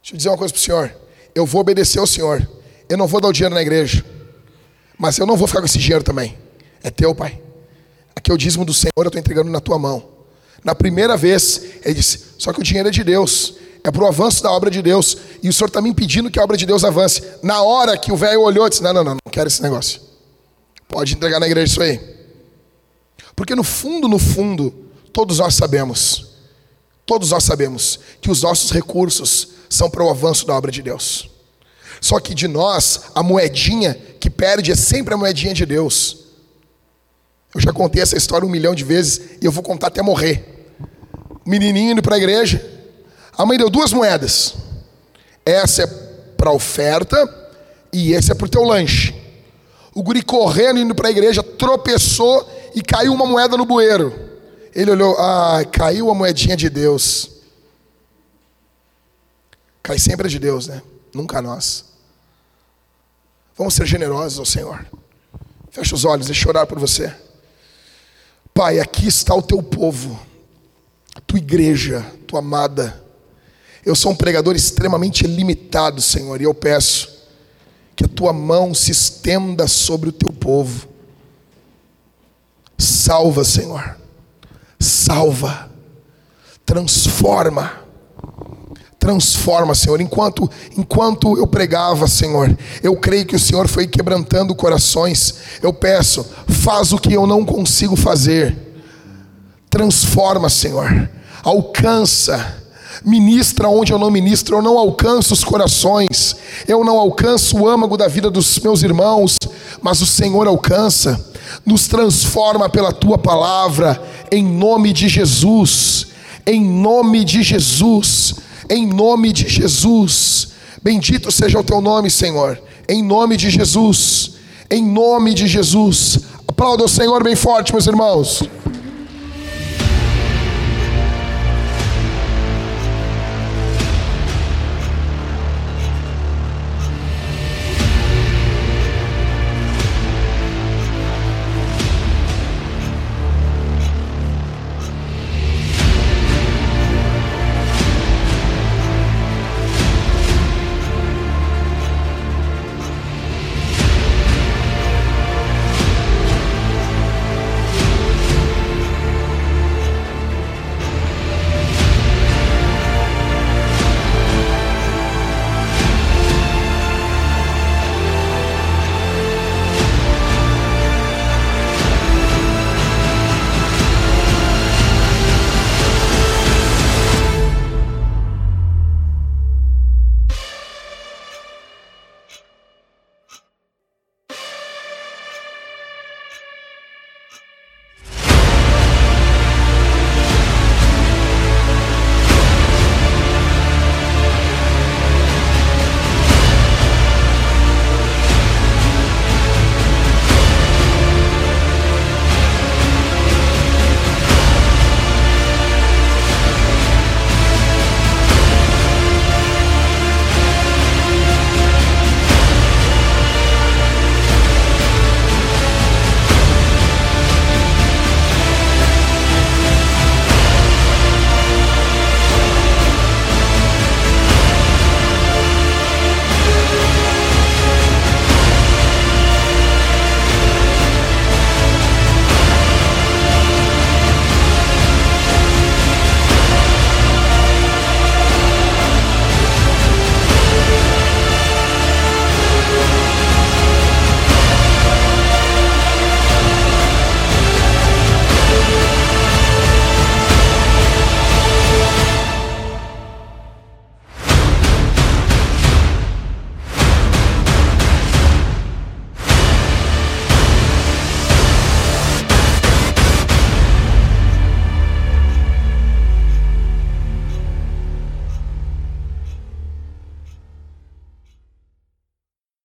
deixa eu dizer uma coisa para o Senhor. Eu vou obedecer ao Senhor. Eu não vou dar o dinheiro na igreja. Mas eu não vou ficar com esse dinheiro também. É teu, pai. Aqui é o dízimo do Senhor, eu estou entregando na tua mão. Na primeira vez, ele disse: Só que o dinheiro é de Deus. É para o avanço da obra de Deus. E o Senhor está me impedindo que a obra de Deus avance. Na hora que o velho olhou, disse: Não, não, não, não quero esse negócio. Pode entregar na igreja isso aí. Porque no fundo, no fundo, todos nós sabemos, todos nós sabemos que os nossos recursos são para o avanço da obra de Deus. Só que de nós, a moedinha que perde é sempre a moedinha de Deus. Eu já contei essa história um milhão de vezes e eu vou contar até morrer. O menininho indo para a igreja, a mãe deu duas moedas. Essa é para oferta e esse é para o teu lanche. O guri correndo, indo para a igreja, tropeçou e caiu uma moeda no bueiro. Ele olhou, ah, caiu a moedinha de Deus. Cai sempre de Deus, né? Nunca nós. Vamos ser generosos ao Senhor. Fecha os olhos, deixa eu orar por você. Pai, aqui está o teu povo, a tua igreja, tua amada. Eu sou um pregador extremamente limitado, Senhor, e eu peço que a tua mão se estenda sobre o teu povo. Salva, Senhor. Salva. Transforma. Transforma, Senhor. Enquanto enquanto eu pregava, Senhor, eu creio que o Senhor foi quebrantando corações. Eu peço, faz o que eu não consigo fazer. Transforma, Senhor. Alcança ministra onde eu não ministro, eu não alcanço os corações, eu não alcanço o âmago da vida dos meus irmãos, mas o Senhor alcança, nos transforma pela tua palavra, em nome de Jesus, em nome de Jesus, em nome de Jesus, bendito seja o teu nome, Senhor, em nome de Jesus, em nome de Jesus, aplauda o Senhor bem forte, meus irmãos.